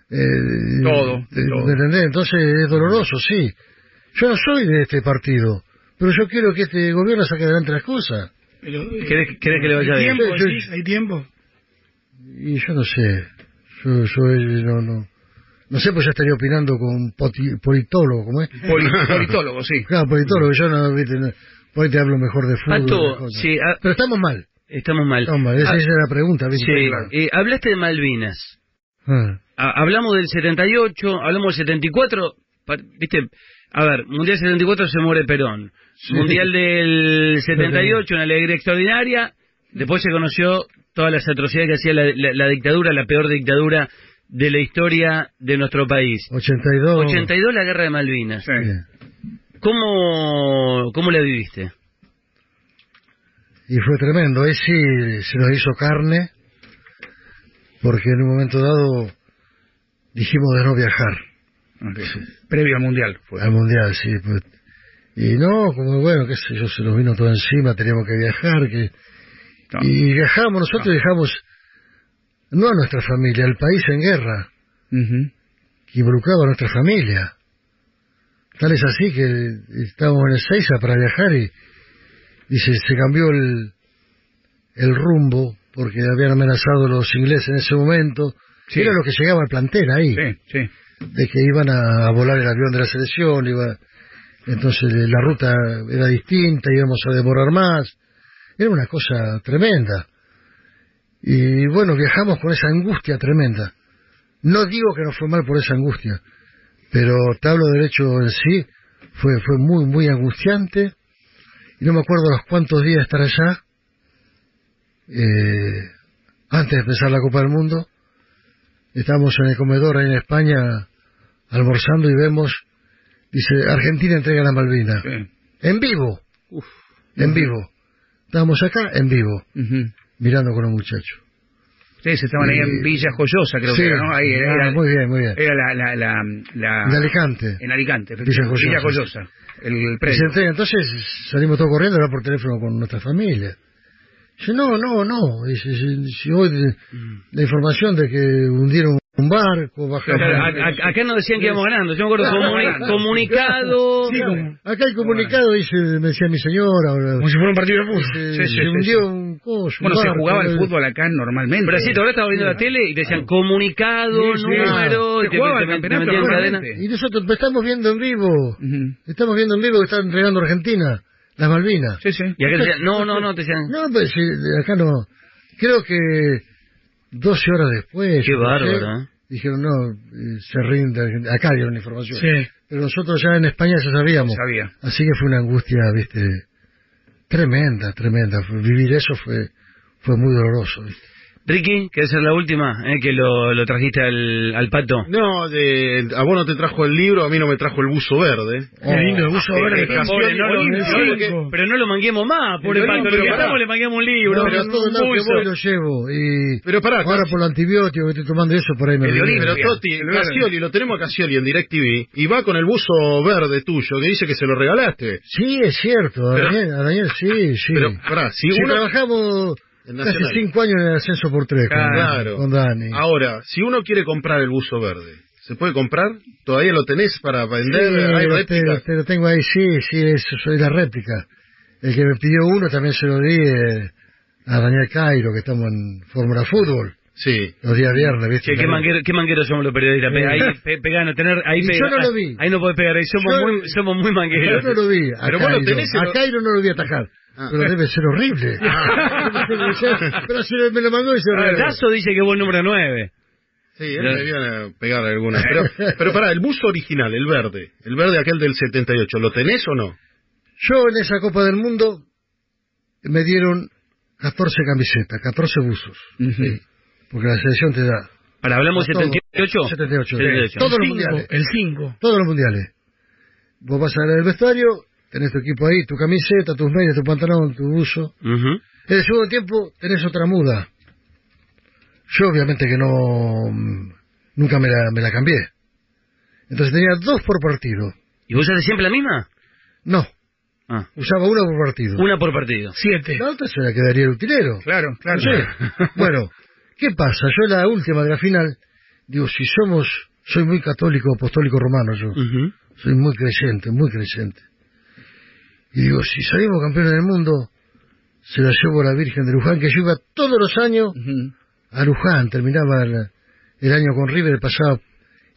Eh, Todo, todo. ¿Me entendés? Entonces es doloroso, sí. Yo no soy de este partido, pero yo quiero que este gobierno saque adelante las cosas. Pero, eh, ¿Querés, querés que le vaya ¿Hay bien? tiempo? Yo- decís? ¿Hay tiempo? Y yo no sé, yo, yo eh, no, no, no sé, pues ya estaría opinando con un poti- politólogo, ¿cómo es? <laughs> Poli- politólogo, sí. Claro, politólogo, yo no, viste, no, ahí te hablo mejor de fútbol. Pato, sí, ah, Pero estamos mal, estamos mal. estamos mal, esa, Ah, esa es la pregunta, sí, Claro. eh, hablaste de Malvinas. Ah, Ha- hablamos del 78, hablamos del 74, pa- viste, a ver, Mundial 74 se muere Perón. Mundial del 78, una alegría extraordinaria. Después se conoció todas las atrocidades que hacía la, la- la dictadura, la peor dictadura de la historia de nuestro país. 82. 82, la guerra de Malvinas. Sí. ¿Cómo, cómo la viviste? Y fue tremendo, ahí sí se nos hizo carne, porque en un momento dado dijimos de no viajar. Previo al Mundial fue. al mundial, sí. pues. Y no, como bueno, qué sé yo, se nos vino todo encima, teníamos que viajar, que No. y viajamos, nosotros No. dejamos no a nuestra familia, al país en guerra, Ujú. que involucraba a nuestra familia. Tal es así que estábamos en Ezeiza para viajar y, y se, se cambió el, el rumbo porque habían amenazado los ingleses en ese momento. Sí. Era lo que llegaba al plantel ahí, Sí, sí. de que iban a, a volar el avión de la selección, iba, entonces eh, la ruta era distinta, íbamos a demorar más. Era una cosa tremenda. Y bueno, viajamos con esa angustia tremenda. No digo que nos fue mal por esa angustia, pero del hecho en sí, fue, fue muy, muy angustiante. Y no me acuerdo los cuantos días estar allá, eh, antes de empezar la Copa del Mundo. Estábamos en el comedor ahí en España, almorzando y vemos, dice, Argentina entrega la Malvina. sí. En vivo. En vivo. Estábamos acá en vivo, mirando con los muchachos. Ustedes estaban ahí en. Villa Joyosa, creo Sí. que era, ¿no? Ahí era, Ah, era- muy bien, muy bien. era la, la, la, la- En Alicante. En Alicante, Villa. Joyosa. Villa Joyosa. El, el predio. Entonces salimos todos corriendo, era por teléfono con nuestra familia. Dice, no, no, no. Dice, si, si hoy de- la información de que hundieron un barco, bajaron... Claro, a- a- acá nos decían que íbamos ganando. Yo me acuerdo, comuni- comunicado. Sí, como, Acá el comunicado dice, me decía mi señora, ahora, como si fuera un partido de fútbol. se, Sí, sí, se sí, hundió sí. un coso. un Bueno, se jugaba el fútbol acá normalmente. Pero sí, ahora estaba viendo la tele y te decían comunicado, número, Se y te, jugaba te- el te cadena. Y nosotros estamos viendo en vivo, estamos viendo en vivo que están entregando Argentina, las Malvinas. Sí, sí. Y acá te decían, no, no, no, te decían. No, pues sí, acá no. Creo que 12 horas después. Qué bárbaro, ¿eh? Dijeron, no, eh, se rinde. Acá dieron información. Sí. Pero nosotros ya en España ya sabíamos. Sabía. Así que fue una angustia, viste, tremenda, tremenda. Vivir eso fue fue muy doloroso. ¿viste? Ricky, ¿querés ser la última? eh, que lo, lo trajiste al, al pato. No, de, a vos no te trajo el libro, a mí no me trajo el buzo verde. Qué lindo, el buzo Eh, verde. eh, Pobre, no lo- no lo- pero no lo manguemos más, pobre Pero pato. Lo pero que estamos le manguemos un libro, No, pero todo un que buzo. lo llevo. Y Pero pará, ahora por el antibiótico que estoy tomando eso, por ahí me El. Olimpia. Pero verde. Casioli, lo tenemos a Casioli en DirecTV y va con el buzo verde tuyo que dice que se lo regalaste. Sí, es cierto, a Daniel, a Daniel sí, sí. Pero, pará, si Si uno... trabajamos Nacional. cinco años en el ascenso por tres con, Claro. con Dani. Ahora, si uno quiere comprar el buzo verde, ¿se puede comprar? ¿Todavía lo tenés para Sí, vender? ¿Hay lo, réplica? te, te lo tengo ahí, sí, sí, eso soy la réplica. El que me pidió uno también se lo di eh, a Daniel Cairo, que estamos en Fórmula Fútbol, Sí. los días viernes, ¿viste? Qué, manguero, qué mangueros somos los periodistas. Pe- Ahí, pe, pegano, tener, ahí, pega- yo no lo ah, vi. ahí no puede pegar, ahí somos, Yo- muy, somos muy Yo mangueros. no lo vi, a Pero vos lo Cairo. tenés en a lo- Cairo no lo vi atajar, Ah. pero debe ser horrible. <laughs> pero si me lo mandó y se Ah, Tazo dice que vos número 9. Sí, él Ya. me viene a pegar algunas. <laughs> Pero, pero pará, el buzo original, el verde, el verde aquel del 78, ¿lo tenés o no? Yo en esa Copa del Mundo me dieron 14 camisetas, 14 buzos, porque la selección te da Para, hablamos Todo. 78. 78. 78. Todos los Cinco, mundiales. El 5. Todos los mundiales. Vos vas a ver el vestuario, tenés tu equipo ahí, tu camiseta, tus medias, tu pantalón, tu buzo. En el segundo tiempo tenés otra muda. Yo obviamente que no... mm, Nunca me la, me la cambié. Entonces tenía dos por partido. ¿Y vos haces siempre la misma? No, Ah, usaba una por partido. una por partido. Siete. La otra se la quedaría el utilero. Claro, claro. No sé. <laughs> Bueno, ¿qué pasa? Yo la última de la final, digo, si somos... Soy muy católico, apostólico romano yo. Soy muy creyente, muy creyente. Y digo, si salimos campeones del mundo, se la llevo a la Virgen de Luján, que yo iba todos los años Ujú. a Luján, terminaba el, el año con River, el pasado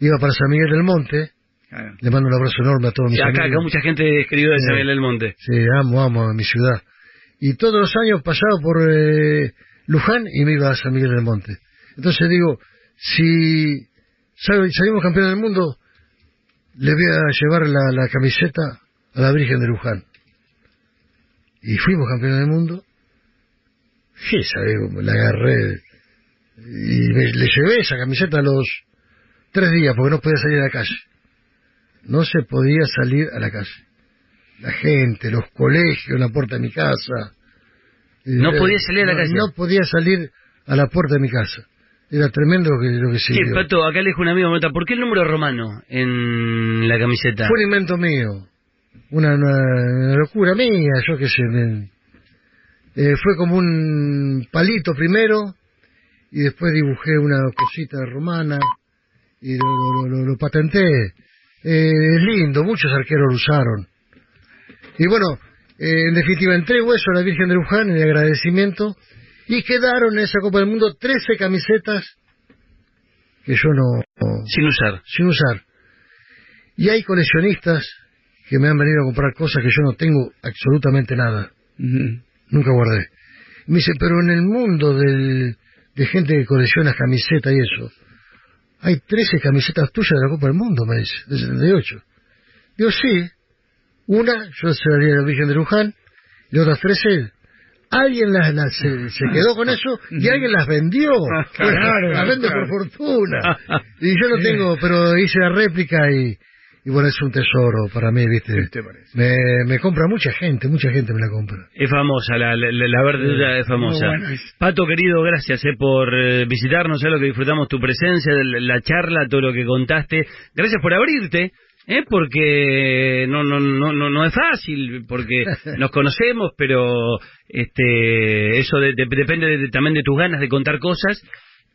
iba para San Miguel del Monte, Claro. le mando un abrazo enorme a todos mis Sí, acá, acá amigos. mucha gente escribió de Sí. San Miguel del Monte. Sí, amo, amo a mi ciudad. Y todos los años pasaba por eh, Luján y me iba a San Miguel del Monte. Entonces digo, si sal- salimos campeones del mundo, le voy a llevar la, la camiseta a la Virgen de Luján. Y fuimos campeones del mundo. Sí, sabes, la agarré y me- le llevé esa camiseta a los tres días porque no podía salir a la calle. No se podía salir a la calle la gente, los colegios, la puerta de mi casa. No podía salir a la no- calle. No podía salir a la puerta de mi casa. Era tremendo lo que, lo que se vio. Pato, acá le dijo un amigo, ¿por qué el número romano en la camiseta? Fue un invento mío. Una, locura mía, yo qué sé. me- eh, fue como un palito primero y después dibujé una cosita romana y lo, lo- lo- lo patenté. Eh, es lindo, muchos arqueros lo usaron. Y bueno, eh, en definitiva, entrego eso a la Virgen de Luján en agradecimiento Y quedaron en esa Copa del Mundo 13 camisetas que yo no... Sin usar. Sin usar. Y hay coleccionistas que me han venido a comprar cosas que yo no tengo absolutamente nada. Nunca guardé. Me dice, pero en el mundo del, de gente que colecciona camisetas y eso, hay 13 camisetas tuyas de la Copa del Mundo, me dice, de 78. Digo, sí. Una, yo se la di a la Virgen de Luján, y otras 13, alguien las, las- se, se quedó con eso y alguien las vendió. <laughs> Claro, las vende por fortuna. <laughs> Y yo no tengo, pero hice la réplica y, y bueno, es un tesoro para mí, ¿viste? ¿Qué te parece? Me, me compra mucha gente, mucha gente me la compra. Es famosa, la, la, la verdura es famosa. Es. Pato, querido, gracias eh, por eh, visitarnos, sé lo que disfrutamos tu presencia, de la la charla, todo lo que contaste. Gracias por abrirte, eh, porque no, no, no, no, no es fácil, porque <laughs> nos conocemos, pero este eso de- de- depende de- también de tus ganas de contar cosas.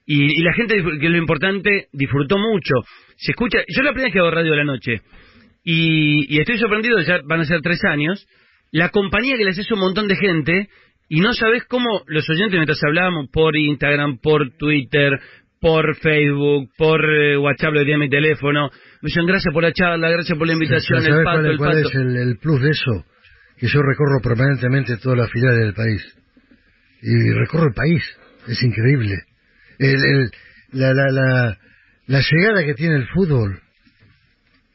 Y, y la gente, que es lo importante, disfrutó mucho. Se escucha, yo la primera vez que hago radio de la noche, y, y estoy sorprendido, ya van a ser tres años, la compañía que le haces a un montón de gente y no sabes cómo los oyentes mientras hablábamos por Instagram, por Twitter, por Facebook, por eh, WhatsApp, lo tiene mi teléfono, me dicen gracias por la charla, gracias por la invitación, ¿Sabes el cuál, pato, es- el cuál pato. es el, el plus de eso? Que yo recorro permanentemente todas las filiales del país. Y recorro el país. Es increíble. El, el- la, la, la, la llegada que tiene el fútbol,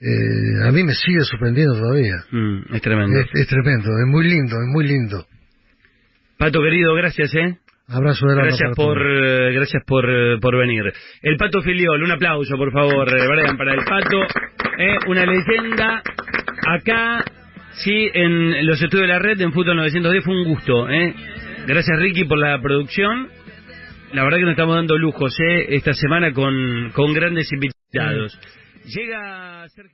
eh, a mí me sigue sorprendiendo todavía. Mm, es tremendo. Es, es tremendo, es muy lindo, es muy lindo. Pato querido, gracias, ¿eh? Abrazo de alma Gracias para por, todos. eh, gracias por, eh, por venir. El Pato Filiol, un aplauso, por favor, eh, Brian, para el Pato. Eh, una leyenda acá, sí, en los estudios de la red, en Fútbol 910, fue un gusto. Eh. Gracias, Ricky, por la producción. La verdad que nos estamos dando lujos eh, esta semana con, con grandes invitados. Llega Sergio.